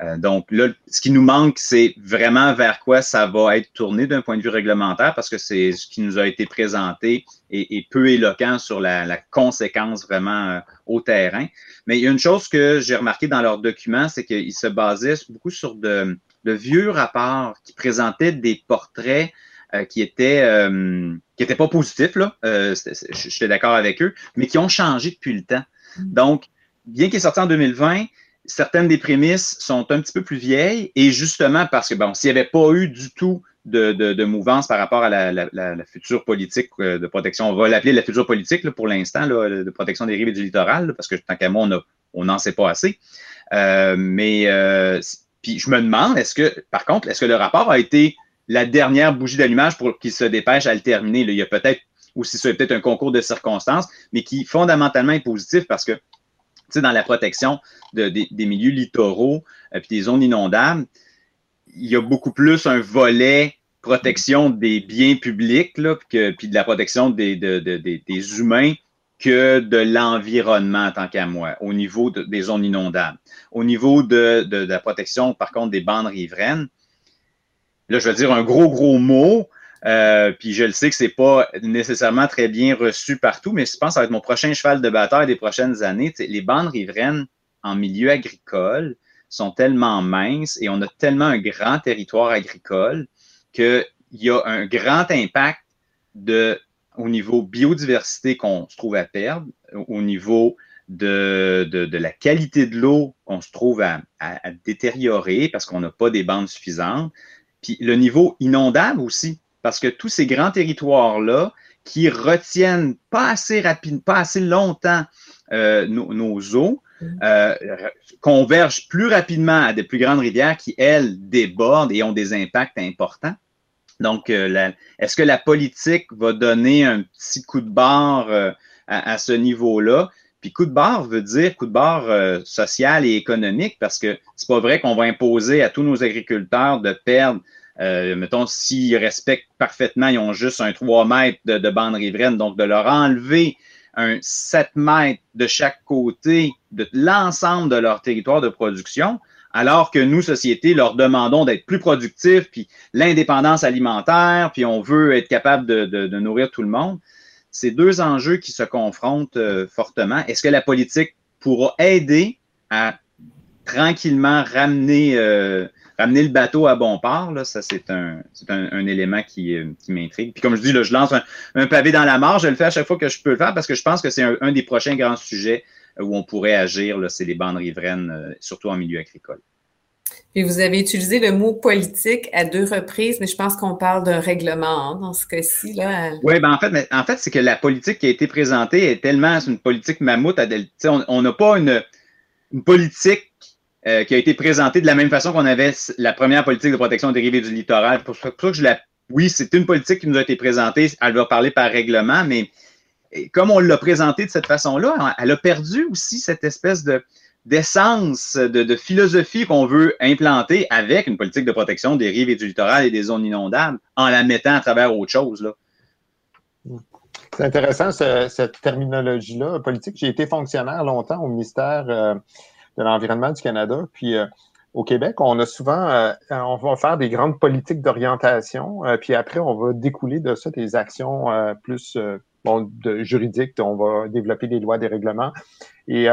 Euh, donc là, ce qui nous manque, c'est vraiment vers quoi ça va être tourné d'un point de vue réglementaire, parce que c'est ce qui nous a été présenté et, peu éloquent sur la, la conséquence vraiment euh, au terrain. Mais il y a une chose que j'ai remarqué dans leurs documents, c'est qu'ils se basaient beaucoup sur de, de vieux rapports qui présentaient des portraits euh, qui étaient euh, qui étaient pas positifs là. Euh, J'étais d'accord avec eux, mais qui ont changé depuis le temps. Mm. Donc, bien qu'il est sorti en 2020, certaines des prémices sont un petit peu plus vieilles et justement parce que bon, s'il n'y avait pas eu du tout de, de, de, mouvance par rapport à la, la, la, future politique de protection. On va l'appeler la future politique là, pour l'instant, de protection des rives et du littoral, parce que tant qu'à moi, on n'en sait pas assez. Euh, mais euh, puis je me demande, est-ce que, par contre, est-ce que le rapport a été la dernière bougie d'allumage pour qu'il se dépêche à le terminer. il y a peut-être, ou si c'est peut-être un concours de circonstances, mais qui fondamentalement est positif parce que, tu dans la protection des milieux littoraux et euh, des zones inondables, il y a beaucoup plus un volet protection des biens publics, puis de la protection des, des humains que de l'environnement tant qu'à moi, au niveau des zones inondables. Au niveau de, la protection, par contre, des bandes riveraines, là, je vais dire un gros, gros mot, euh, puis je le sais que c'est pas nécessairement très bien reçu partout, mais je pense que ça va être mon prochain cheval de bataille des prochaines années. les bandes riveraines en milieu agricole sont tellement minces et on a tellement un grand territoire agricole qu'il y a un grand impact de, au niveau biodiversité qu'on se trouve à perdre, au niveau de, de, la qualité de l'eau qu'on se trouve à, à détériorer parce qu'on n'a pas des bandes suffisantes, puis le niveau inondable aussi parce que tous ces grands territoires-là qui retiennent pas assez rapide, pas assez longtemps euh, nos, eaux, mm-hmm. euh, convergent plus rapidement à des plus grandes rivières qui, elles, débordent et ont des impacts importants. Donc, euh, est-ce que la politique va donner un petit coup de barre à, à, ce niveau-là? Puis coup de barre veut dire coup de barre social et économique parce que c'est pas vrai qu'on va imposer à tous nos agriculteurs de perdre euh, mettons, s'ils respectent parfaitement, ils ont juste un 3 mètres de, bande riveraine, donc de leur enlever un 7 mètres de chaque côté de l'ensemble de leur territoire de production, alors que nous, société, leur demandons d'être plus productifs, puis l'indépendance alimentaire, puis on veut être capable de, nourrir tout le monde. C'est deux enjeux qui se confrontent euh, fortement. Est-ce que la politique pourra aider à tranquillement ramener euh, amener le bateau à bon port, là, ça, c'est un, un, un, élément qui, euh, qui m'intrigue. Puis comme je dis, là, je lance un, pavé dans la marge. Je le fais à chaque fois que je peux le faire parce que je pense que c'est un, des prochains grands sujets où on pourrait agir. C'est les bandes riveraines, euh, surtout en milieu agricole. Puis vous avez utilisé le mot politique à deux reprises, mais je pense qu'on parle d'un règlement hein, dans ce cas-ci. Là. Oui, ben en fait, en fait, c'est que la politique qui a été présentée est tellement une politique mammouth. on n'a pas une, politique euh, qui a été présenté de la même façon qu'on avait la première politique de protection dérivée du littoral. Pour ça que je la... Oui, c'est une politique qui nous a été présentée. Elle va parler par règlement, mais comme on l'a présentée de cette façon-là, elle a perdu aussi cette espèce de d'essence, de, de, philosophie qu'on veut implanter avec une politique de protection des rives et du littoral et des zones inondables en la mettant à travers autre chose. Là. C'est intéressant cette terminologie-là politique. J'ai été fonctionnaire longtemps au ministère euh, de l'environnement du Canada. Puis euh, au Québec, on a souvent, euh, on va faire des grandes politiques d'orientation, puis après, on va découler de ça des actions plus bon, juridiques. On va développer des lois, des règlements. Et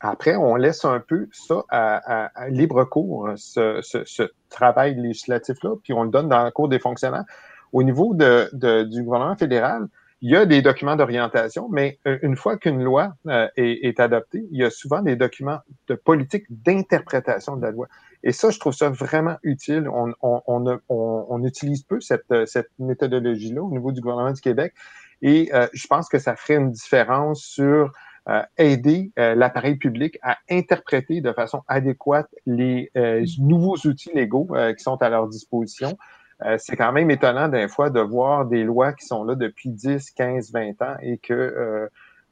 après, on laisse un peu ça à, libre cours, ce, ce, travail législatif-là, puis on le donne dans le cours des fonctionnaires. Au niveau de, de, du gouvernement fédéral, il y a des documents d'orientation, mais euh, une fois qu'une loi euh, est, adoptée, il y a souvent des documents de politique d'interprétation de la loi. Et ça, je trouve ça vraiment utile. On, on, on, utilise peu cette, cette méthodologie-là au niveau du gouvernement du Québec. Et euh, je pense que ça ferait une différence sur aider l'appareil public à interpréter de façon adéquate les nouveaux outils légaux qui sont à leur disposition euh, c'est quand même étonnant d'un fois de voir des lois qui sont là depuis 10, 15, 20 ans et que euh,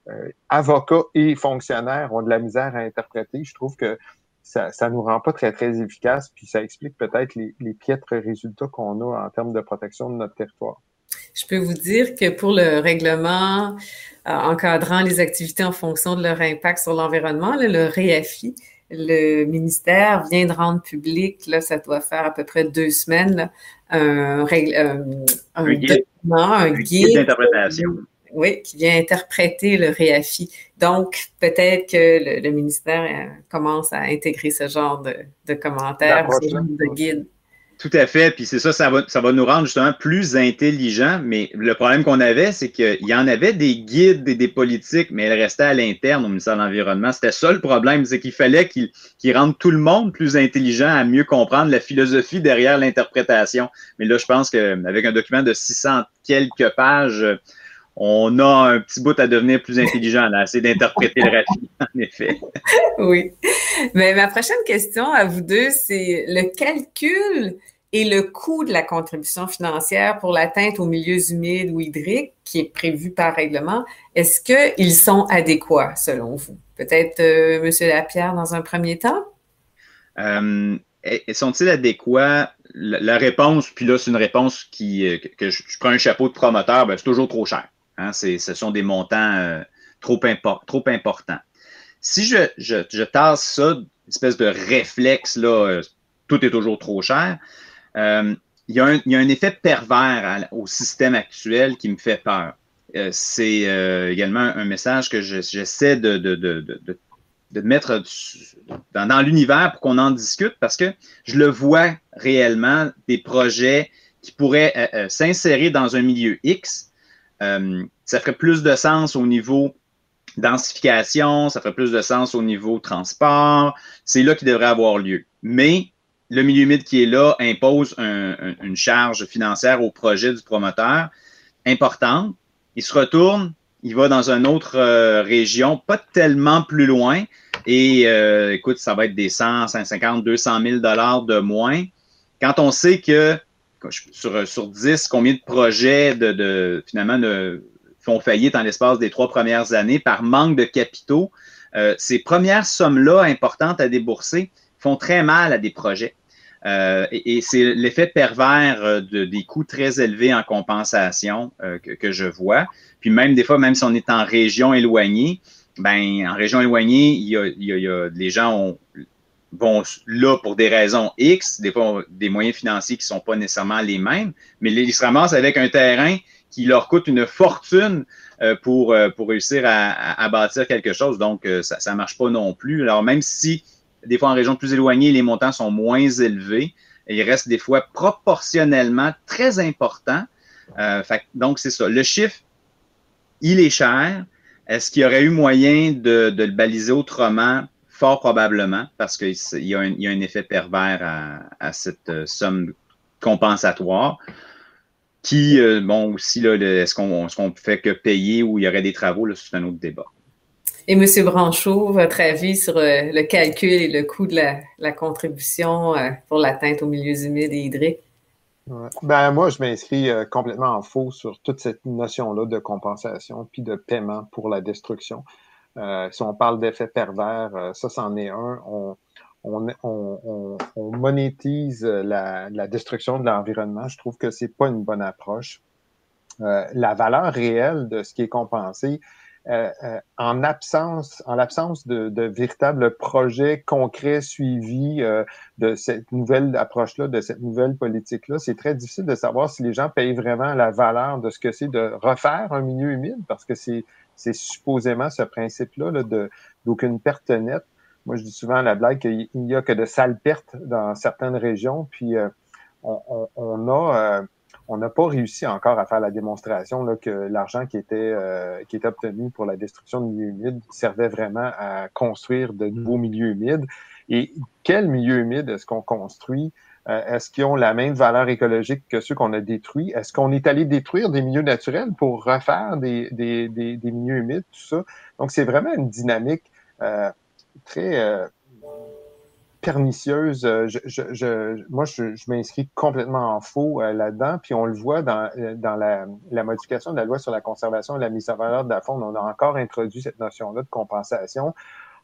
euh, avocats et fonctionnaires ont de la misère à interpréter. Je trouve que ça ne nous rend pas très, très efficace, puis ça explique peut-être les, les piètres résultats qu'on a en termes de protection de notre territoire. Je peux vous dire que pour le règlement encadrant les activités en fonction de leur impact sur l'environnement, le REAFI, le ministère vient de rendre public, là, ça doit faire à peu près deux semaines, un, un, guide, un guide, d'interprétation. Oui, qui vient interpréter le REAFI. Donc, peut-être que le, ministère euh, commence à intégrer ce genre de, de commentaires, ce genre de guide. Tout à fait. Puis c'est ça, ça va, ça va nous rendre justement plus intelligents. Mais le problème qu'on avait, c'est qu'il y en avait des guides et des politiques, mais elles restaient à l'interne au ministère de l'Environnement. C'était ça le problème, c'est qu'il fallait qu'ils rendent tout le monde plus intelligent à mieux comprendre la philosophie derrière l'interprétation. Mais là, je pense qu'avec un document de 600 quelques pages, on a un petit bout à devenir plus intelligent, là, c'est d'interpréter le raffinement, en effet. Oui. Mais ma prochaine question à vous deux, c'est le calcul et le coût de la contribution financière pour l'atteinte aux milieux humides ou hydriques qui est prévu par règlement. Est-ce qu'ils sont adéquats selon vous? Peut-être euh, M. Lapierre dans un premier temps? Euh, sont-ils adéquats? La, réponse, puis là, c'est une réponse qui, euh, que, je, prends un chapeau de promoteur, ben, c'est toujours trop cher. Hein, ce sont des montants euh, trop, trop important. Si je, tasse ça, espèce de réflexe, là, tout est toujours trop cher, il, y a un, il, y a un, effet pervers au système actuel qui me fait peur. c'est également un message que j'essaie de, mettre dans, l'univers pour qu'on en discute parce que je le vois réellement des projets qui pourraient euh, euh, s'insérer dans un milieu X. Euh, ça ferait plus de sens au niveau densification, ça ferait plus de sens au niveau transport. C'est là qu'il devrait avoir lieu. Mais le milieu humide qui est là impose une charge financière au projet du promoteur importante. Il se retourne, il va dans une autre euh, région, pas tellement plus loin. Et euh, écoute, ça va être des 100, 150, 200 000 dollars de moins. Quand on sait que sur, sur 10, combien de projets de, finalement font faillite en l'espace des trois premières années par manque de capitaux, euh, ces premières sommes-là importantes à débourser font très mal à des projets. et, c'est l'effet pervers de, des coûts très élevés en compensation que, que, je vois. Puis même des fois, même si on est en région éloignée, ben en région éloignée, il y a, il y a, les gens vont là pour des raisons X, des fois des moyens financiers qui sont pas nécessairement les mêmes, mais ils se ramassent avec un terrain qui leur coûte une fortune euh, pour, euh, pour réussir à, à, bâtir quelque chose. Donc, euh, ça ne marche pas non plus. Alors, même si des fois en région plus éloignée, les montants sont moins élevés, il reste des fois proportionnellement très importants. Fait, donc, c'est ça. Le chiffre il est cher. Est-ce qu'il y aurait eu moyen de, le baliser autrement? Fort probablement, parce qu'il y, a un effet pervers à, cette euh, somme compensatoire qui, euh, bon, aussi, est-ce qu'on ne fait que payer ou il y aurait des travaux? C'est un autre débat. Et M. Branchot, votre avis sur euh, le calcul et le coût de la, la contribution pour l'atteinte aux milieux humides et hydriques? Ben, moi, je m'inscris euh, complètement en faux sur toute cette notion-là de compensation puis de paiement pour la destruction. Euh, si on parle d'effet pervers, euh, ça, c'en est un. On, on, on, on monétise la, la, destruction de l'environnement. Je trouve que c'est pas une bonne approche. la valeur réelle de ce qui est compensé, euh, euh, en absence, en l'absence de, de véritables projets concrets suivis euh, de cette nouvelle approche-là, de cette nouvelle politique-là, c'est très difficile de savoir si les gens payent vraiment la valeur de ce que c'est de refaire un milieu humide, parce que c'est, c'est supposément ce principe-là là, de, d'aucune perte nette. Moi, je dis souvent la blague qu'il n'y a que de sales pertes dans certaines régions, puis on, on, on, a on n'a pas réussi encore à faire la démonstration là, que l'argent qui était euh, qui était obtenu pour la destruction de milieux humides servait vraiment à construire de nouveaux milieux humides. Et quel milieu humide est-ce qu'on construit? Euh, est-ce qu'ils ont la même valeur écologique que ceux qu'on a détruits? Est-ce qu'on est allé détruire des milieux naturels pour refaire des, des, des, des milieux humides, tout ça? Donc, c'est vraiment une dynamique euh, très pernicieuse. Euh, je, je, je, moi, je, m'inscris complètement en faux euh, là-dedans. Puis on le voit dans, euh, dans la, la, modification de la loi sur la conservation et la mise en valeur de la faune. On a encore introduit cette notion-là de compensation.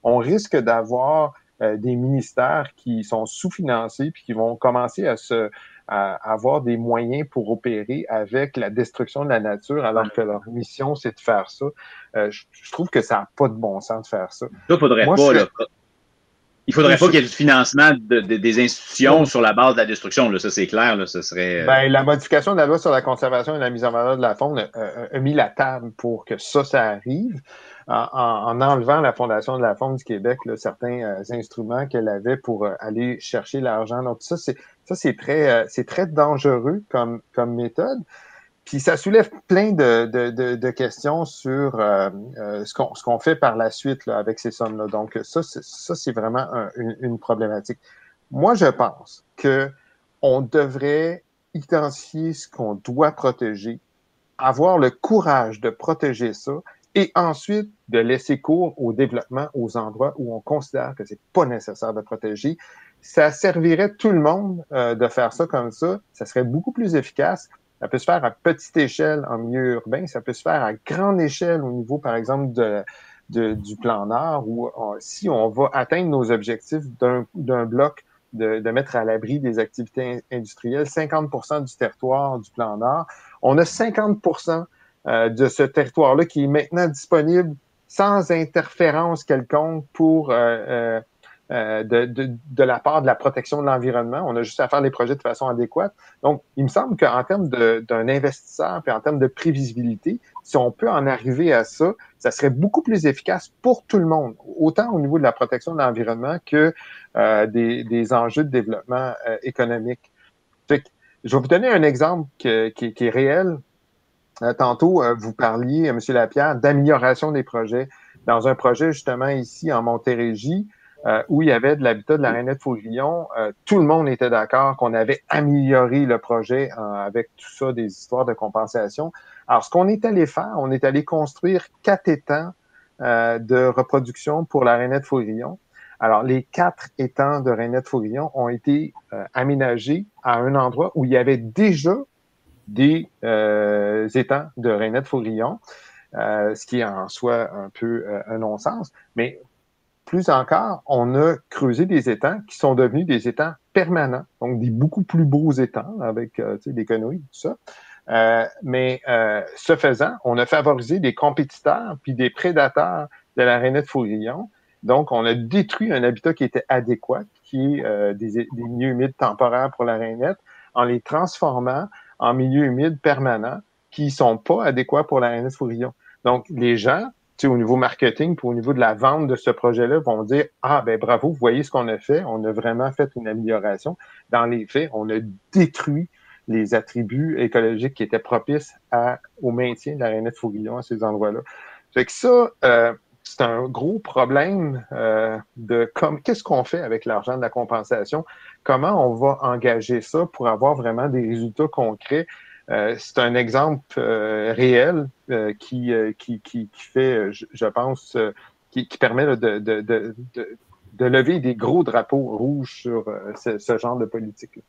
On risque d'avoir des ministères qui sont sous-financés puis qui vont commencer à se à avoir des moyens pour opérer avec la destruction de la nature, alors que leur mission, c'est de faire ça. je, trouve que ça n'a pas de bon sens de faire ça. Ça, faudrait pas, là. Il faudrait pas qu'il y ait du financement de, des institutions sur la base de la destruction. Là. Ça, c'est clair. Là. Ce serait. Euh, ben, la modification de la loi sur la conservation et la mise en valeur de la faune euh, a mis la table pour que ça, ça arrive. En, en, enlevant la Fondation de la faune du Québec là, certains euh, instruments qu'elle avait pour aller chercher l'argent. Donc, ça, c'est ça, c'est très, c'est très dangereux comme, comme méthode. Puis ça soulève plein de, de, de, questions sur euh, euh, ce qu'on ce qu'on fait par la suite là, avec ces sommes-là. Donc ça, ça c'est vraiment une, une, problématique. Moi, je pense que on devrait identifier ce qu'on doit protéger, avoir le courage de protéger ça, et ensuite de laisser cours au développement aux endroits où on considère que c'est pas nécessaire de protéger. Ça servirait tout le monde euh, de faire ça comme ça. Ça serait beaucoup plus efficace. Ça peut se faire à petite échelle en milieu urbain, ça peut se faire à grande échelle au niveau, par exemple, de, du plan Nord, où si on va atteindre nos objectifs d'un bloc de, de, mettre à l'abri des activités industrielles 50% du territoire du plan Nord, on a 50 euh, de ce territoire-là qui est maintenant disponible sans interférence quelconque pour euh, euh, de, de, de, la part de la protection de l'environnement. On a juste à faire les projets de façon adéquate. Donc, il me semble qu'en termes d'un investisseur, puis en termes de prévisibilité, si on peut en arriver à ça, ça serait beaucoup plus efficace pour tout le monde, autant au niveau de la protection de l'environnement que euh, des, des, enjeux de développement euh, économique. Fait que, je vais vous donner un exemple qui, qui, est réel. Euh, tantôt, vous parliez, M. Lapierre, d'amélioration des projets. Dans un projet justement ici en Montérégie, euh, où il y avait de l'habitat de la Rainette Faugrillon, euh, tout le monde était d'accord qu'on avait amélioré le projet euh, avec tout ça, des histoires de compensation. Alors, ce qu'on est allé faire, on est allé construire quatre étangs de reproduction pour la Rainette Faugrillon. Alors, les quatre étangs de Rainette Faugrillon ont été aménagés à un endroit où il y avait déjà des étangs de Rainette Faugrillon, ce qui est en soi un peu un non-sens. Mais plus encore, on a creusé des étangs qui sont devenus des étangs permanents, donc des beaucoup plus beaux étangs avec euh, des canoës, tout ça. Euh, mais euh, ce faisant, on a favorisé des compétiteurs puis des prédateurs de la rainette Fourillon. Donc, on a détruit un habitat qui était adéquat, qui est des, des, milieux humides temporaires pour la rainette, en les transformant en milieux humides permanents qui sont pas adéquats pour la rainette Fourillon. Donc, les gens au niveau marketing, pour au niveau de la vente de ce projet-là, vont dire Ah, ben bravo, vous voyez ce qu'on a fait, on a vraiment fait une amélioration. Dans les faits, on a détruit les attributs écologiques qui étaient propices à, au maintien de la rainette Fourillon à ces endroits-là. Fait que ça, euh, c'est un gros problème euh, de qu'est-ce qu'on fait avec l'argent de la compensation, comment on va engager ça pour avoir vraiment des résultats concrets? Euh, c'est un exemple euh, réel euh, qui, qui, qui, fait, je, pense, qui, permet de, de, de, de, lever des gros drapeaux rouges sur ce, genre de politique. -là.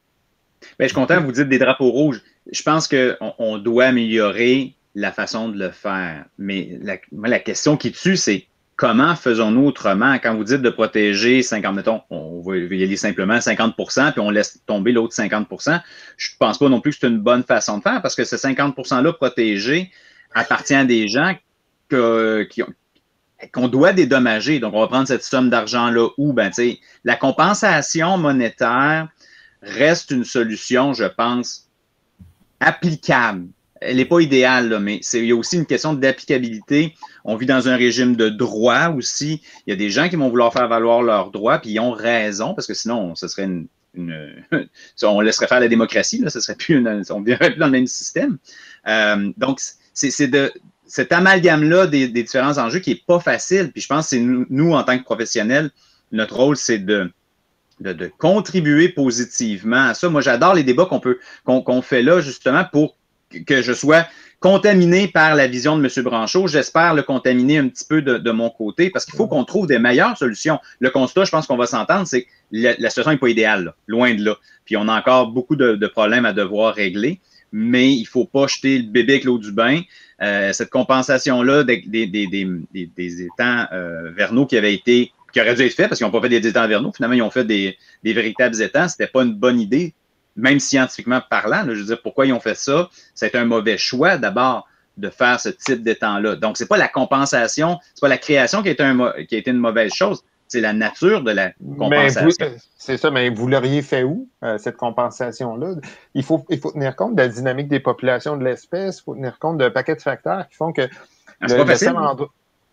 Bien, je suis content vous dites des drapeaux rouges. Je pense qu'on on doit améliorer la façon de le faire. Mais la, question qui tue, c'est comment faisons-nous autrement? Quand vous dites de protéger 50, mettons, on va aller simplement 50% puis on laisse tomber l'autre 50% Je ne pense pas non plus que c'est une bonne façon de faire parce que ce 50 %-là protégé appartient à des gens qui qu'on doit dédommager. Donc, on va prendre cette somme d'argent-là où, ben, tu sais, la compensation monétaire reste une solution, je pense, applicable elle n'est pas idéale, mais il y a aussi une question d'applicabilité. On vit dans un régime de droit aussi. Il y a des gens qui vont vouloir faire valoir leurs droits, puis ils ont raison, parce que sinon, ce serait une, on laisserait faire la démocratie, là, ce serait plus une, on viendrait plus dans le même système. Euh, donc, c'est de cet amalgame-là des, différents enjeux qui n'est pas facile. Puis je pense que c'est nous, en tant que professionnels, notre rôle, c'est de, de, contribuer positivement à ça. Moi, j'adore les débats qu'on peut qu'on fait là, justement, pour que je sois contaminé par la vision de M. Branchot. J'espère le contaminer un petit peu de, mon côté parce qu'il faut qu'on trouve des meilleures solutions. Le constat, je pense qu'on va s'entendre, c'est que la, situation n'est pas idéale, loin de là. Puis on a encore beaucoup de, problèmes à devoir régler, mais il ne faut pas jeter le bébé avec l'eau du bain. Euh, cette compensation-là des, des, des, étangs euh, vernaux qui avaient été qui auraient dû être faits parce qu'ils n'ont pas fait des étangs vernaux. Finalement, ils ont fait des, véritables étangs. C'était pas une bonne idée même scientifiquement parlant, je veux dire, pourquoi ils ont fait ça? C'est un mauvais choix d'abord de faire ce type d'étang-là. Donc, c'est pas la compensation, c'est pas la création qui a été, un, qui a été une mauvaise chose, c'est la nature de la compensation. C'est ça, mais vous l'auriez fait où, euh, cette compensation-là? Il faut, il faut tenir compte de la dynamique des populations de l'espèce, il faut tenir compte d'un paquet de facteurs qui font que ah, le, pas facile.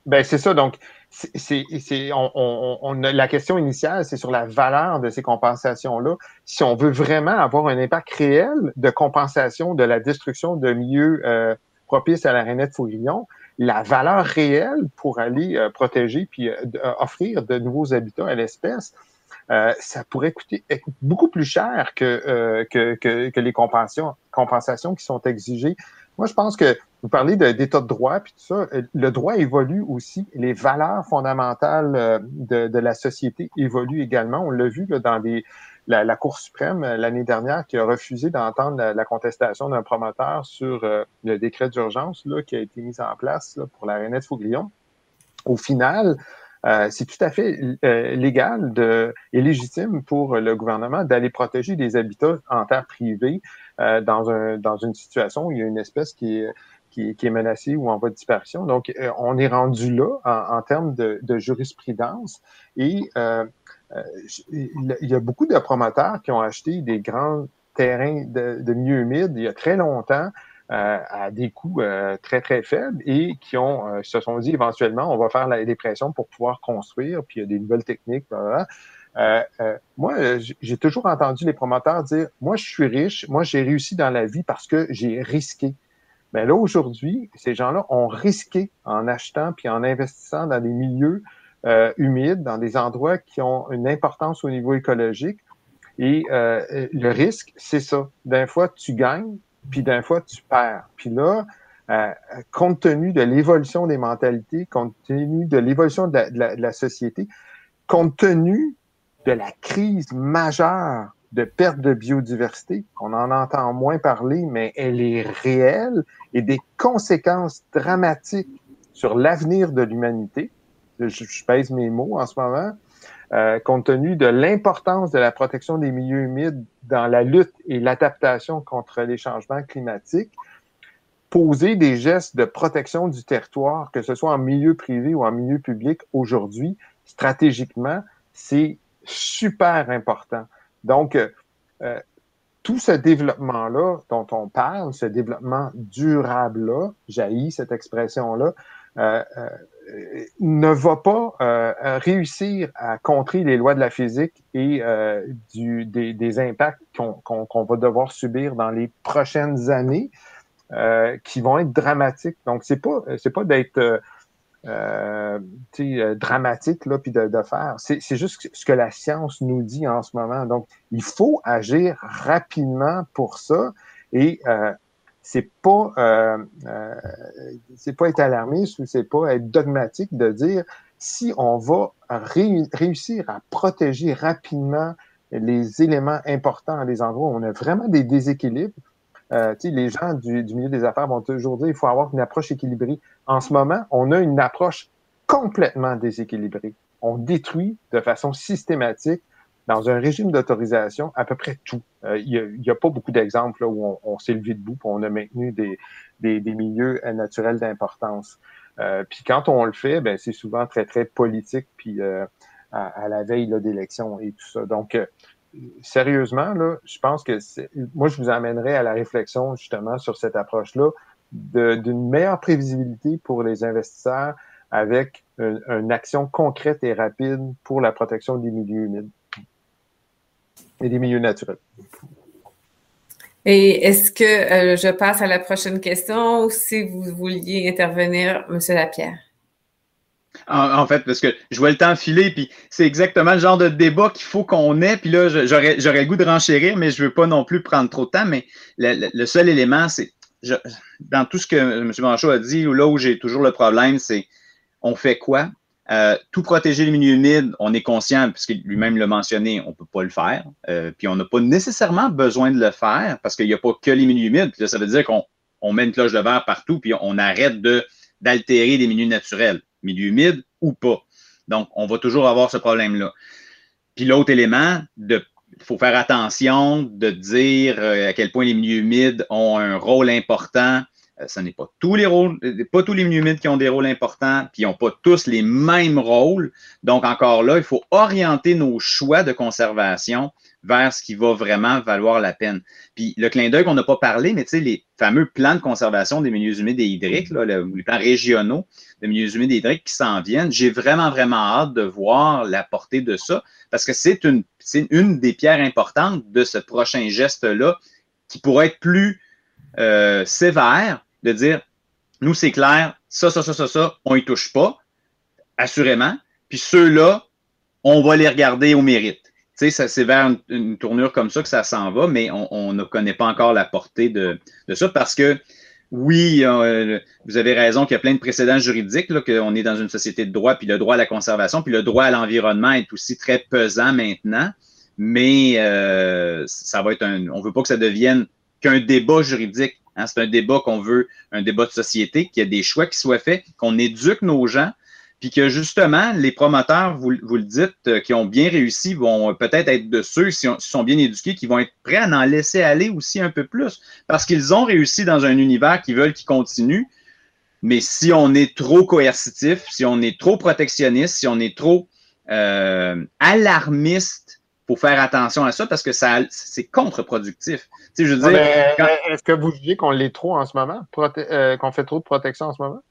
Ben, c'est ça. Donc, c'est, on, on, la question initiale, c'est sur la valeur de ces compensations-là. Si on veut vraiment avoir un impact réel de compensation de la destruction de milieux euh, propices à la rainette Fourillon, la valeur réelle pour aller euh, protéger puis euh, offrir de nouveaux habitats à l'espèce, ça pourrait coûter beaucoup plus cher que, que, que, que les compensations, compensations qui sont exigées moi, je pense que vous parlez d'état de, droit, puis tout ça. Euh, le droit évolue aussi. Les valeurs fondamentales euh, de, de la société évoluent également. On l'a vu là, dans la, Cour suprême euh, l'année dernière qui a refusé d'entendre la, contestation d'un promoteur sur le décret d'urgence qui a été mis en place pour la Renette Faugrillon. Au final, c'est tout à fait légal de, et légitime pour le gouvernement d'aller protéger des habitats en terre privée euh, dans, un, dans une situation où il y a une espèce qui est, qui, est menacé ou en voie de disparition. Donc, on est rendu là en, termes de, jurisprudence et il y a beaucoup de promoteurs qui ont acheté des grands terrains de, de milieu humide il y a très longtemps euh, à des coûts euh, très, très faibles et qui ont euh, se sont dit éventuellement, on va faire la dépression pour pouvoir construire, puis il y a des nouvelles techniques. Moi, j'ai toujours entendu les promoteurs dire, moi, je suis riche, moi, j'ai réussi dans la vie parce que j'ai risqué. Mais là, aujourd'hui, ces gens-là ont risqué en achetant puis en investissant dans des milieux humides, dans des endroits qui ont une importance au niveau écologique. Et le risque, c'est ça. D'un fois, tu gagnes, puis d'un fois, tu perds. Puis là, euh, compte tenu de l'évolution des mentalités, compte tenu de l'évolution de, la, société, compte tenu de la crise majeure de perte de biodiversité, on en entend moins parler, mais elle est réelle et des conséquences dramatiques sur l'avenir de l'humanité. Je, pèse mes mots en ce moment. Euh, compte tenu de l'importance de la protection des milieux humides dans la lutte et l'adaptation contre les changements climatiques, poser des gestes de protection du territoire, que ce soit en milieu privé ou en milieu public aujourd'hui, stratégiquement, c'est super important. Donc, euh, euh, tout ce développement-là dont on parle, ce développement durable-là, jaillit cette expression-là, euh, euh, ne va pas réussir à contrer les lois de la physique et du, des, impacts qu'on va devoir subir dans les prochaines années, qui vont être dramatiques. Donc, c'est pas c'est pas d'être dramatique là puis de, de faire. C'est juste ce que la science nous dit en ce moment. Donc, il faut agir rapidement pour ça. Et c'est pas euh, euh, c'est pas être alarmiste ou c'est pas être dogmatique de dire si on va réussir à protéger rapidement les éléments importants à des endroits où on a vraiment des déséquilibres. Euh, les gens du, du, milieu des affaires vont toujours dire qu'il faut avoir une approche équilibrée. En ce moment, on a une approche complètement déséquilibrée. On détruit de façon systématique dans un régime d'autorisation, à peu près tout. Euh, il n'y a, pas beaucoup d'exemples où on, s'est levé debout, et on a maintenu des, des, des milieux naturels d'importance. Euh, puis quand on le fait, ben, c'est souvent très, très politique, puis euh, à, la veille d'élections et tout ça. Donc, sérieusement, là, je pense que moi, je vous amènerai à la réflexion justement sur cette approche-là d'une meilleure prévisibilité pour les investisseurs avec une action concrète et rapide pour la protection des milieux humides et des milieux naturels. Et est-ce que euh, je passe à la prochaine question ou si vous vouliez intervenir, M. Lapierre? En, fait, parce que je vois le temps filer, puis c'est exactement le genre de débat qu'il faut qu'on ait. Puis là, j'aurais, le goût de renchérir, mais je ne veux pas non plus prendre trop de temps. Mais le, seul élément, c'est dans tout ce que M. Manchot a dit, là où j'ai toujours le problème, c'est on fait quoi? Euh, tout protéger les milieux humides, on est conscient, puisqu'il lui-même l'a mentionné, on ne peut pas le faire. Euh, puis on n'a pas nécessairement besoin de le faire parce qu'il n'y a pas que les milieux humides. Puis ça veut dire qu'on met une cloche de verre partout, puis on arrête de, d'altérer des milieux naturels, milieux humides ou pas. Donc, on va toujours avoir ce problème-là. Puis l'autre élément, il faut faire attention de dire euh, à quel point les milieux humides ont un rôle important euh, ce n'est pas tous les rôles, pas tous les humides qui ont des rôles importants, puis ils n'ont pas tous les mêmes rôles. Donc, encore là, il faut orienter nos choix de conservation vers ce qui va vraiment valoir la peine. Puis le clin d'œil qu'on n'a pas parlé, mais tu sais, les fameux plans de conservation des milieux humides et hydriques, les plans régionaux des milieux humides et hydriques qui s'en viennent, j'ai vraiment, vraiment hâte de voir la portée de ça, parce que c'est une, une des pierres importantes de ce prochain geste-là qui pourrait être plus euh, sévère de dire nous, c'est clair, ça, ça, ça, ça, ça, on y touche pas, assurément. Puis ceux-là, on va les regarder au mérite. C'est vers une, tournure comme ça que ça s'en va, mais on, ne connaît pas encore la portée de, ça parce que, oui, euh, vous avez raison qu'il y a plein de précédents juridiques, qu'on est dans une société de droit, puis le droit à la conservation, puis le droit à l'environnement est aussi très pesant maintenant, mais euh, ça va être un. On veut pas que ça devienne qu'un débat juridique. Hein. c'est un débat qu'on veut, un débat de société, qu'il y a des choix qui soient faits, qu'on éduque nos gens, puis que justement, les promoteurs, vous, le dites, euh, qui ont bien réussi, vont peut-être être de ceux, qui sont bien éduqués, qui vont être prêts à en laisser aller aussi un peu plus, parce qu'ils ont réussi dans un univers qu'ils veulent qui continue. Mais si on est trop coercitif, si on est trop protectionniste, si on est trop euh, alarmiste, faut faire attention à ça parce que ça, c'est contre-productif. Tu sais, je veux dire, est-ce que vous dites qu'on l'est trop en ce moment, euh, qu'on fait trop de protection en ce moment?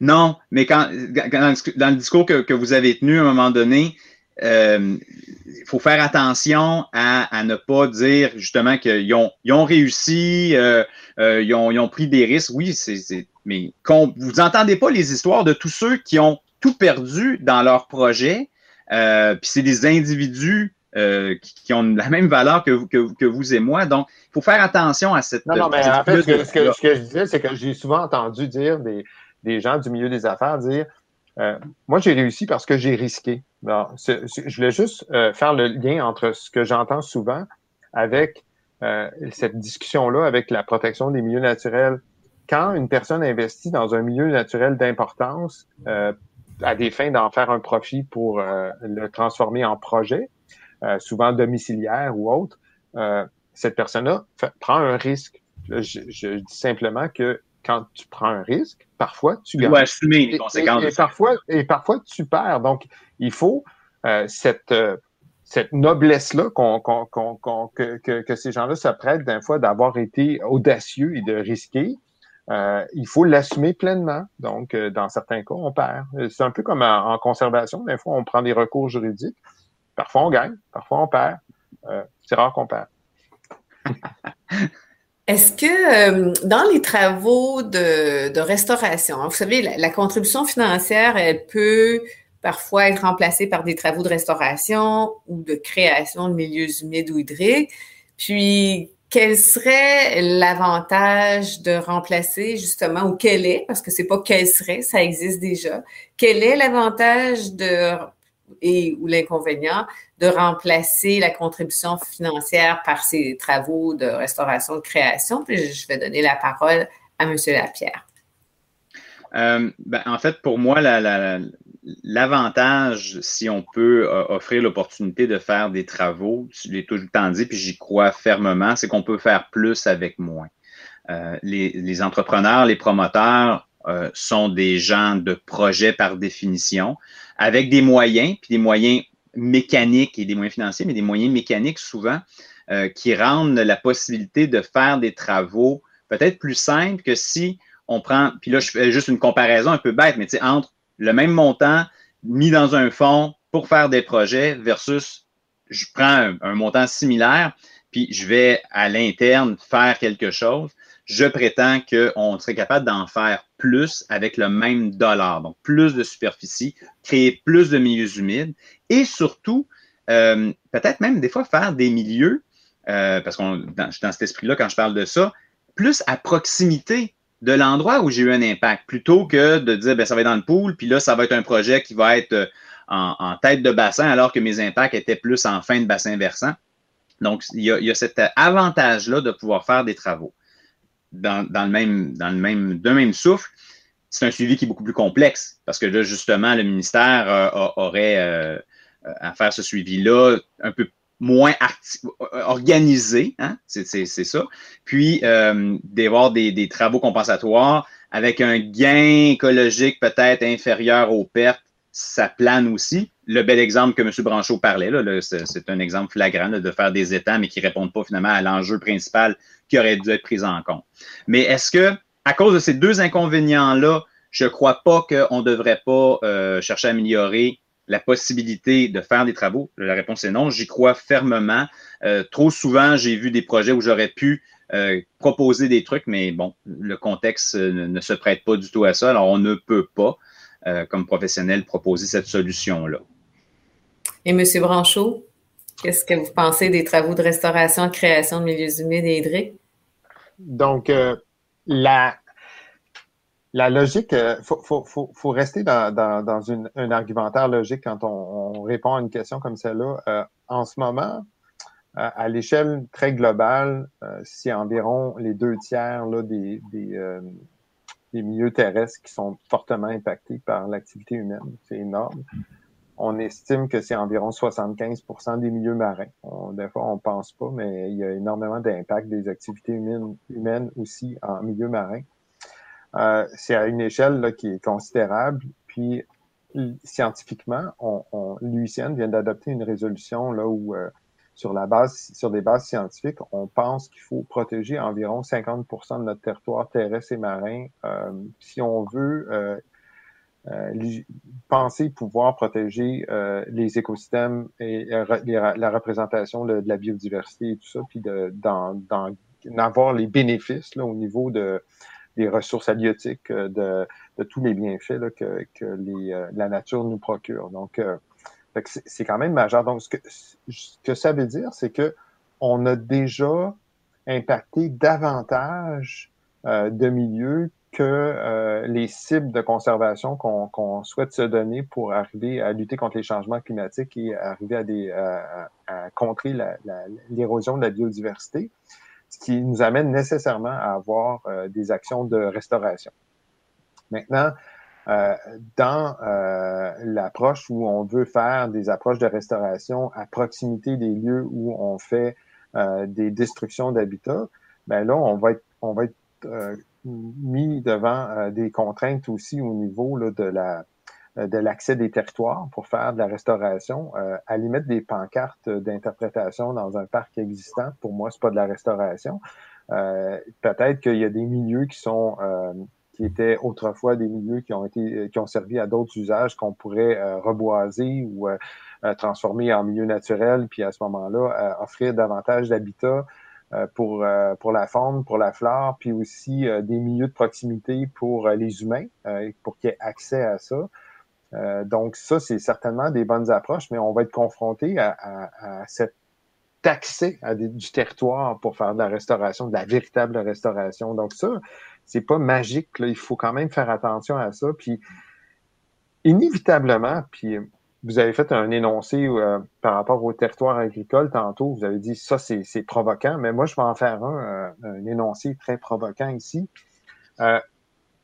Non, mais quand, dans le discours que, vous avez tenu à un moment donné, euh, il faut faire attention à, ne pas dire justement qu'ils ont, ils ont réussi, euh, euh, ils, ont, ils, ont, pris des risques. Oui, c'est, mais vous n'entendez pas les histoires de tous ceux qui ont tout perdu dans leur projet. puis c'est des individus qui, ont la même valeur que vous, que, vous et moi. Donc, il faut faire attention à cette. Non, non, mais en fait, ce que, ce que, je disais, c'est que j'ai souvent entendu dire des, des gens du milieu des affaires dire euh, Moi, j'ai réussi parce que j'ai risqué. je voulais juste euh, faire le lien entre ce que j'entends souvent avec euh, cette discussion-là, avec la protection des milieux naturels. Quand une personne investit dans un milieu naturel d'importance à des fins d'en faire un profit pour le transformer en projet, souvent domiciliaire ou autre, cette personne-là prend un risque. je, dis simplement que quand tu prends un risque, parfois tu gagnes. Tu dois assumer les conséquences. Et, parfois, et parfois, tu perds. Donc, il faut euh, cette, euh, cette noblesse-là qu'on, que, que, que, ces gens-là s'apprêtent d'un fois d'avoir été audacieux et de risquer. Euh, il faut l'assumer pleinement. Donc, dans certains cas, on perd. C'est un peu comme en, conservation. Des fois, on prend des recours juridiques. Parfois, on gagne. Parfois, on perd. c'est rare qu'on perd. Est-ce que euh, dans les travaux de, restauration, hein, vous savez, la, contribution financière, elle peut parfois être remplacée par des travaux de restauration ou de création de milieux humides ou hydriques. Puis, quel serait l'avantage de remplacer justement, ou quel est, parce que c'est pas quel serait, ça existe déjà, quel est l'avantage de et ou l'inconvénient de remplacer la contribution financière par ces travaux de restauration de création. Puis je vais donner la parole à M. Lapierre. Euh, ben, en fait, pour moi, l'avantage, si on peut euh, offrir l'opportunité de faire des travaux, je l'ai tout le temps dit, puis j'y crois fermement, c'est qu'on peut faire plus avec moins. Euh, les, entrepreneurs, les promoteurs sont des gens de projet par définition avec des moyens, puis des moyens mécaniques et des moyens financiers, mais des moyens mécaniques souvent euh, qui rendent la possibilité de faire des travaux peut-être plus simples que si on prend, puis là je fais juste une comparaison un peu bête, mais tu sais, entre le même montant mis dans un fonds pour faire des projets versus je prends un montant similaire, puis je vais à l'interne faire quelque chose je prétends qu'on serait capable d'en faire plus avec le même dollar. Donc, plus de superficie, créer plus de milieux humides et surtout, euh, peut-être même des fois faire des milieux, euh, parce qu'on dans, dans cet esprit-là quand je parle de ça, plus à proximité de l'endroit où j'ai eu un impact, plutôt que de dire ben, ça va être dans le pool, puis là, ça va être un projet qui va être euh, en, tête de bassin, alors que mes impacts étaient plus en fin de bassin versant. Donc, il y a, il y a cet avantage-là de pouvoir faire des travaux dans, le même, dans le même, même souffle, c'est un suivi qui est beaucoup plus complexe parce que là, justement, le ministère euh, aurait euh, à faire ce suivi-là un peu moins organisé, hein? c'est ça. Puis, euh, d'avoir des, travaux compensatoires avec un gain écologique peut-être inférieur aux pertes, ça plane aussi. Le bel exemple que M. Branchot parlait, là, c'est un exemple flagrant de faire des états, mais qui ne répondent pas finalement à l'enjeu principal qui aurait dû être pris en compte. Mais est-ce que, à cause de ces deux inconvénients-là, je ne crois pas qu'on ne devrait pas euh, chercher à améliorer la possibilité de faire des travaux? La réponse est non. J'y crois fermement. Euh, trop souvent, j'ai vu des projets où j'aurais pu euh, proposer des trucs, mais bon, le contexte ne, se prête pas du tout à ça. Alors, on ne peut pas, comme professionnel, proposer cette solution-là. Et M. Branchot, qu'est-ce que vous pensez des travaux de restauration, de création de milieux humides et hydriques? Donc, euh, la, la logique, il euh, faut, rester dans, un argumentaire logique quand on, répond à une question comme celle-là. Euh, en ce moment, à l'échelle très globale, si environ les deux tiers des, des milieux terrestres qui sont fortement impactés par l'activité humaine. C'est énorme. On estime que c'est environ 75% des milieux marins. des fois, on pense pas, mais il y a énormément d'impact des activités humaines, aussi en milieu marin. Euh, c'est à une échelle là, qui est considérable. Puis, scientifiquement, on, on l'UICN vient d'adopter une résolution là où euh, sur la base, sur des bases scientifiques, on pense qu'il faut protéger environ 50% de notre territoire terrestre et marin euh, si on veut penser pouvoir protéger les écosystèmes et la représentation de, la biodiversité et tout ça, puis d'en avoir les bénéfices là, au niveau de, des ressources halieutiques, de, de tous les bienfaits là, que, que les, la nature nous procure. Donc, c'est quand même majeur. Donc, ce que, ce que ça veut dire, c'est que on a déjà impacté davantage euh, de milieux que euh, les cibles de conservation qu'on souhaite se donner pour arriver à lutter contre les changements climatiques et arriver à, des, à, contrer l'érosion de la biodiversité, ce qui nous amène nécessairement à avoir euh, des actions de restauration. Maintenant, euh, dans euh, l'approche où on veut faire des approches de restauration à proximité des lieux où on fait euh, des destructions d'habitat, ben là, on va être, on va être mis devant des contraintes aussi au niveau là, de la de l'accès des territoires pour faire de la restauration. à limite des pancartes d'interprétation dans un parc existant, pour moi, c'est pas de la restauration. Peut-être qu'il y a des milieux qui sont qui étaient autrefois des milieux qui ont été euh, qui ont servi à d'autres usages qu'on pourrait euh, reboiser ou euh, transformer en milieu naturel, puis à ce moment-là, offrir davantage d'habitat pour, pour la faune, pour la flore, puis aussi des milieux de proximité pour les humains, pour qu'il y ait accès à ça. donc, ça, c'est certainement des bonnes approches, mais on va être confronté à, cet accès à du territoire pour faire de la restauration, de la véritable restauration. Donc, ça, c'est pas magique. Il faut quand même faire attention à ça. Puis, inévitablement, puis vous avez fait un énoncé euh, par rapport au territoire agricole tantôt. Vous avez dit ça, c'est provoquant, mais moi, je vais en faire un, euh, un énoncé très provoquant ici. Euh,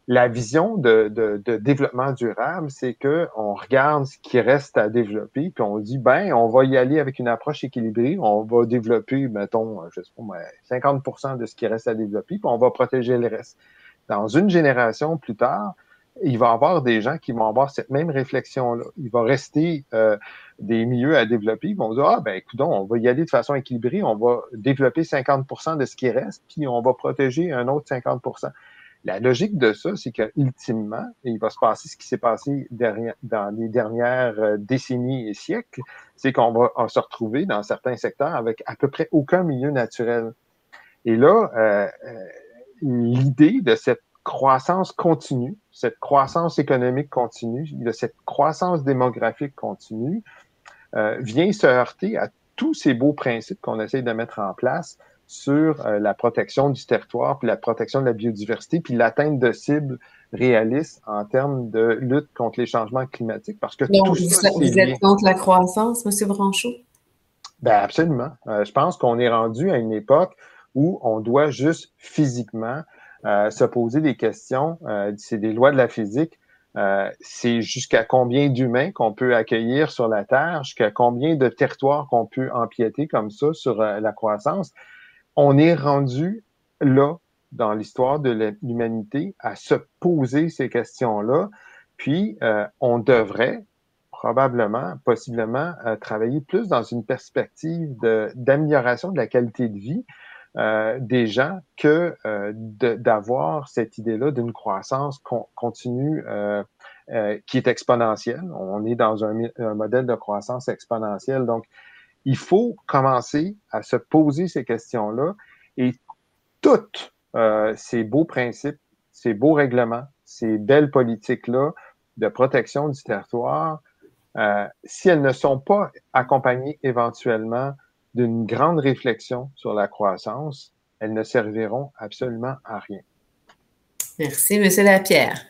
la vision de, de, de développement durable, c'est que on regarde ce qui reste à développer, puis on dit ben, on va y aller avec une approche équilibrée, on va développer, mettons, je sais pas, 50% de ce qui reste à développer, puis on va protéger le reste. Dans une génération plus tard, il va y avoir des gens qui vont avoir cette même réflexion-là. Il va rester euh, des milieux à développer. Ils vont dire, ah ben écoute, on va y aller de façon équilibrée, on va développer 50 de ce qui reste, puis on va protéger un autre 50 la logique de ça, c'est qu'ultimement, il va se passer ce qui s'est passé dans les dernières euh, décennies et siècles, c'est qu'on va se retrouver dans certains secteurs avec à peu près aucun milieu naturel. Et là, euh, euh, l'idée de cette croissance continue, cette croissance économique continue, de cette croissance démographique continue, vient se heurter à tous ces beaux principes qu'on essaie de mettre en place sur euh, la protection du territoire, puis la protection de la biodiversité, puis l'atteinte de cibles réalistes en termes de lutte contre les changements climatiques. Parce que Donc, tout ça, vous, êtes contre la croissance, M. Branchot? Ben absolument. Euh, je pense qu'on est rendu à une époque où on doit juste physiquement euh, se poser des questions. c'est des lois de la physique. c'est jusqu'à combien d'humains qu'on peut accueillir sur la Terre, jusqu'à combien de territoires qu'on peut empiéter comme ça sur la croissance on est rendu là dans l'histoire de l'humanité à se poser ces questions-là, puis euh, on devrait probablement, possiblement, euh, travailler plus dans une perspective d'amélioration de, la qualité de vie euh, des gens que d'avoir cette idée-là d'une croissance continue qui est exponentielle. On est dans un, un modèle de croissance exponentielle, donc il faut commencer à se poser ces questions-là et tous euh, ces beaux principes, ces beaux règlements, ces belles politiques-là de protection du territoire, euh, si elles ne sont pas accompagnées éventuellement d'une grande réflexion sur la croissance, elles ne serviront absolument à rien. Merci, M. Lapierre.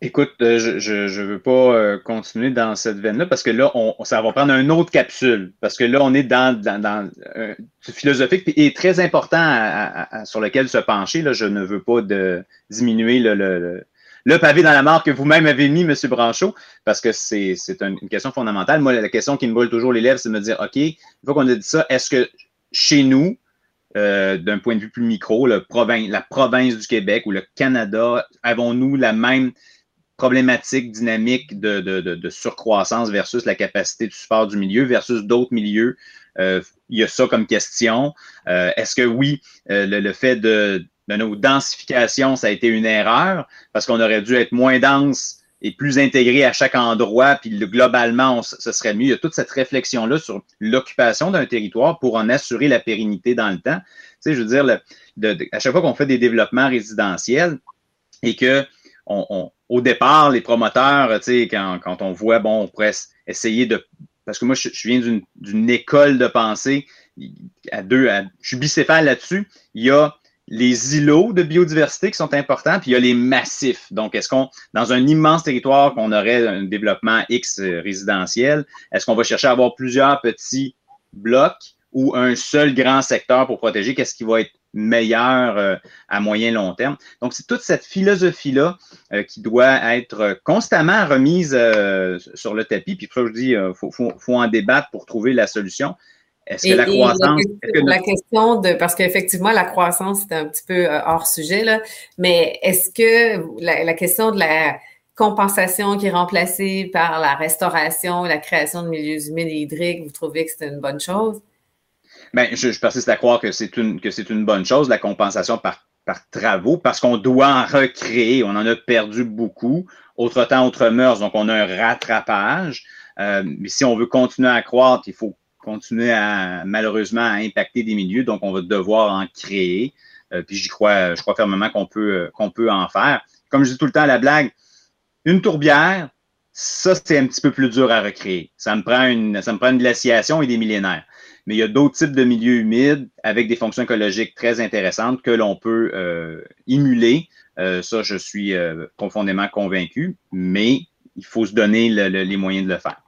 Écoute, euh, je ne veux pas euh, continuer dans cette veine-là parce que là, on, ça va prendre une autre capsule. Parce que là, on est dans, dans, dans euh, philosophique et très important sur lequel se pencher. Là, je ne veux pas de, diminuer le, le, le, pavé dans la mort que vous-même avez mis, M. Branchot, parce que c'est une, question fondamentale. Moi, la question qui me brûle toujours les lèvres, c'est de me dire, OK, une fois qu'on a dit ça, est-ce que chez nous, euh, d'un point de vue plus micro, la province du Québec ou le Canada, avons-nous la même problématique dynamique de, de, de, surcroissance versus la capacité du support du milieu versus d'autres milieux? Euh, il y a ça comme question. Euh, est-ce que oui, le, fait de, de nos densifications, ça a été une erreur parce qu'on aurait dû être moins dense et plus intégré à chaque endroit, puis globalement, ce serait mieux. Il y a toute cette réflexion-là sur l'occupation d'un territoire pour en assurer la pérennité dans le temps. Tu sais, je veux dire, à chaque fois qu'on fait des développements résidentiels et que au départ, les promoteurs, tu sais, quand, quand, on voit, bon, on pourrait essayer de. Parce que moi, je, viens d'une école de pensée à deux. je suis bicéphale là-dessus. Il y a les îlots de biodiversité qui sont importants, puis il y a les massifs. Donc, est-ce qu'on, dans un immense territoire, qu'on aurait un développement X résidentiel, est-ce qu'on va chercher à avoir plusieurs petits blocs ou un seul grand secteur pour protéger? Qu'est-ce qui va être meilleur euh, à moyen long terme? Donc, c'est toute cette philosophie-là euh, qui doit être constamment remise euh, sur le tapis. Puis, je dis, il faut, faut, en débattre pour trouver la solution. Est-ce que la croissance. La question, de. Parce qu'effectivement, la croissance, c'est un petit peu hors sujet, là. Mais est-ce que la, la, question de la compensation qui est remplacée par la restauration, la création de milieux humides et hydriques, vous trouvez que c'est une bonne chose? Bien, je, persiste à croire que c'est une, que c'est une bonne chose, la compensation par, par travaux, parce qu'on doit en recréer. On en a perdu beaucoup. Autre temps, autre mœurs. Donc, on a un rattrapage. Euh, mais si on veut continuer à croître, il faut continuer à, malheureusement, à impacter des milieux. Donc, on va devoir en créer. Euh, puis, j'y crois, je crois fermement qu'on peut, qu'on peut en faire. Comme je dis tout le temps à la blague, une tourbière, ça, c'est un petit peu plus dur à recréer. Ça me prend une, ça me prend une glaciation et des millénaires mais il y a d'autres types de milieux humides avec des fonctions écologiques très intéressantes que l'on peut euh, émuler. Euh, ça, je suis euh, profondément convaincu, mais il faut se donner les moyens de le faire.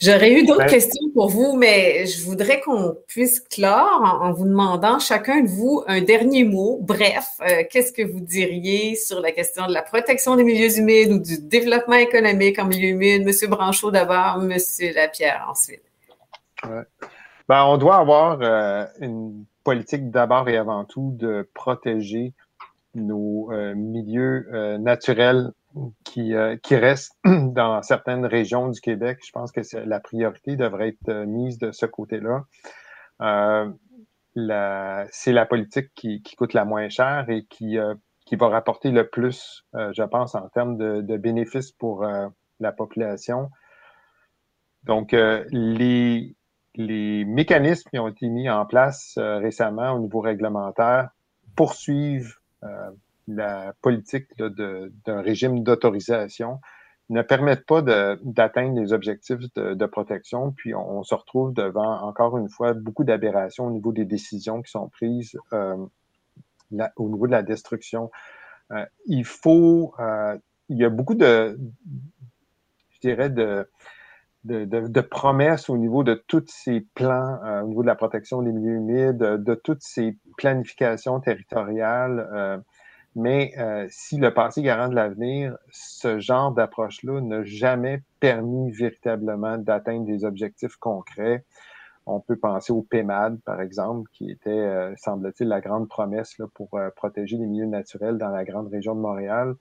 J'aurais eu d'autres questions pour vous, mais je voudrais qu'on puisse clore en, vous demandant chacun de vous un dernier mot. Bref, qu'est-ce que vous diriez sur la question de la protection des milieux humides ou du développement économique en milieu humide? Monsieur Branchot d'abord, Monsieur Lapierre ensuite. Ouais. Ben, on doit avoir euh, une politique d'abord et avant tout de protéger nos euh, milieux euh, naturels qui, qui restent dans certaines régions du Québec. Je pense que la priorité devrait être mise de ce côté-là. c'est la politique qui, qui, coûte la moins cher et qui, qui va rapporter le plus, je pense, en termes de, de bénéfices pour la population. Donc, les, les mécanismes qui ont été mis en place euh, récemment au niveau réglementaire poursuivent euh, la politique d'un régime d'autorisation, ne permettent pas d'atteindre les objectifs de, protection, puis on, se retrouve devant, encore une fois, beaucoup d'aberrations au niveau des décisions qui sont prises euh, au niveau de la destruction. il faut, il y a beaucoup de, je dirais, de, de, promesses au niveau de tous ces plans, euh, au niveau de la protection des milieux humides, de, toutes ces planifications territoriales. Euh, mais euh, si le passé garant de l'avenir, ce genre d'approche-là n'a jamais permis véritablement d'atteindre des objectifs concrets. On peut penser au PEMAD, par exemple, qui était, semble-t-il, la grande promesse là, pour protéger les milieux naturels dans la grande région de Montréal.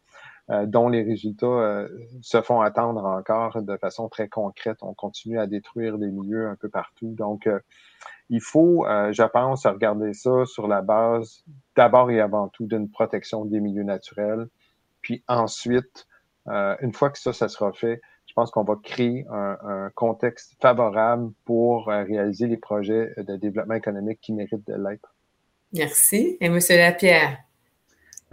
Euh, dont les résultats euh, se font attendre encore de façon très concrète. On continue à détruire des milieux un peu partout. Donc, euh, il faut, je pense, regarder ça sur la base d'abord et avant tout d'une protection des milieux naturels. Puis ensuite, une fois que ça, sera fait, je pense qu'on va créer un, un, contexte favorable pour réaliser les projets de développement économique qui méritent de l'être. Merci. Et Monsieur Lapierre?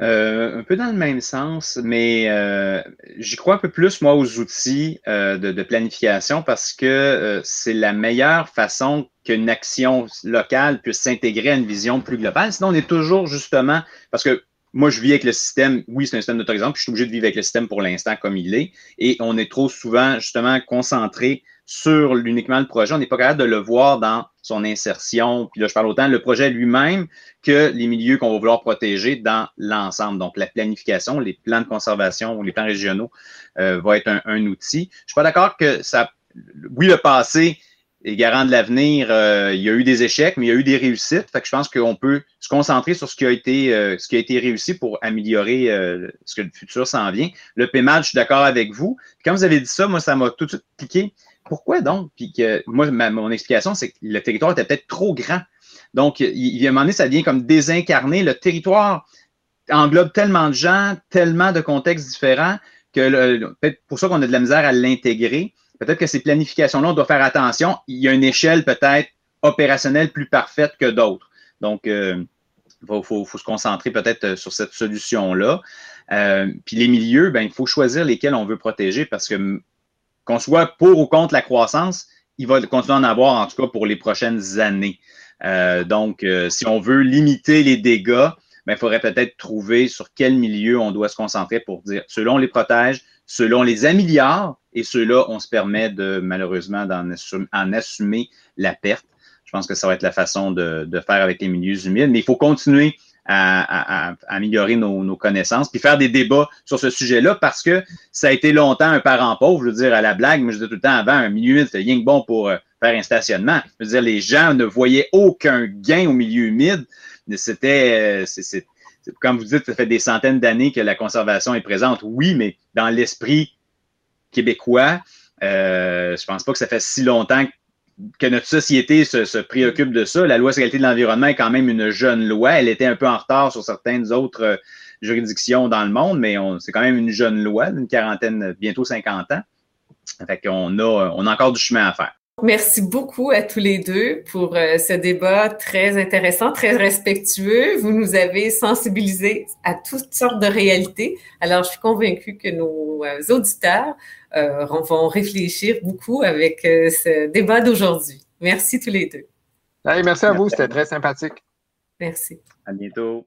Euh, un peu dans le même sens, mais euh, j'y crois un peu plus, moi, aux outils euh, de, planification parce que c'est la meilleure façon qu'une action locale puisse s'intégrer à une vision plus globale. Sinon, on est toujours justement, parce que moi, je vis avec le système. Oui, c'est un système d'autorisation, puis je suis obligé de vivre avec le système pour l'instant comme il est. Et on est trop souvent, justement, concentré sur uniquement le projet. On n'est pas capable de le voir dans son insertion. Puis là, je parle autant le projet lui-même que les milieux qu'on va vouloir protéger dans l'ensemble. Donc, la planification, les plans de conservation ou les plans régionaux euh, va être un, un outil. Je suis pas d'accord que ça. Oui, le passé est garant de l'avenir. Euh, il y a eu des échecs, mais il y a eu des réussites. Fait que je pense qu'on peut se concentrer sur ce qui a été, euh, ce qui a été réussi pour améliorer euh, ce que le futur s'en vient. Le PMAD, je suis d'accord avec vous. quand vous avez dit ça, moi, ça m'a tout de suite cliqué. Pourquoi donc? Puis que moi, mon explication, c'est que le territoire était peut-être trop grand. Donc, il, il, à un moment donné, ça devient comme désincarné. Le territoire englobe tellement de gens, tellement de contextes différents que peut-être pour ça qu'on a de la misère à l'intégrer peut-être que ces planifications-là, on doit faire attention. Il y a une échelle peut-être opérationnelle plus parfaite que d'autres. Donc, euh, il faut, se concentrer peut-être euh, sur cette solution-là. Euh, puis les milieux, ben, il faut choisir lesquels on veut protéger parce que qu'on soit pour ou contre la croissance, il va continuer à en avoir, en tout cas pour les prochaines années. donc, si on veut limiter les dégâts, ben, il faudrait peut-être trouver sur quel milieu on doit se concentrer pour dire, ceux-là, on les protège, ceux-là, on les améliore, et ceux-là, on se permet de malheureusement d'en assumer, la perte. Je pense que ça va être la façon de, faire avec les milieux humides, mais il faut continuer à, améliorer nos, connaissances, puis faire des débats sur ce sujet-là, parce que ça a été longtemps un parent pauvre, je veux dire, à la blague, mais je disais tout le temps avant, un milieu humide, rien que bon pour euh, faire un stationnement. Je veux dire, les gens ne voyaient aucun gain au milieu humide. C'était, euh, comme vous dites, ça fait des centaines d'années que la conservation est présente. Oui, mais dans l'esprit québécois. Euh, je pense pas que ça fait si longtemps que notre société se, préoccupe de ça. La loi sur la qualité de l'environnement est quand même une jeune loi. Elle était un peu en retard sur certaines autres euh, juridictions dans le monde, mais c'est quand même une jeune loi d'une quarantaine, bientôt 50 ans. Fait qu'on a, on a encore du chemin à faire. Merci beaucoup à tous les deux pour euh, ce débat très intéressant, très respectueux. Vous nous avez sensibilisés à toutes sortes de réalités. Alors, je suis convaincue que nos euh, auditeurs vont réfléchir beaucoup avec ce débat d'aujourd'hui. Merci tous les deux. merci à vous, c'était très sympathique. Merci. À bientôt.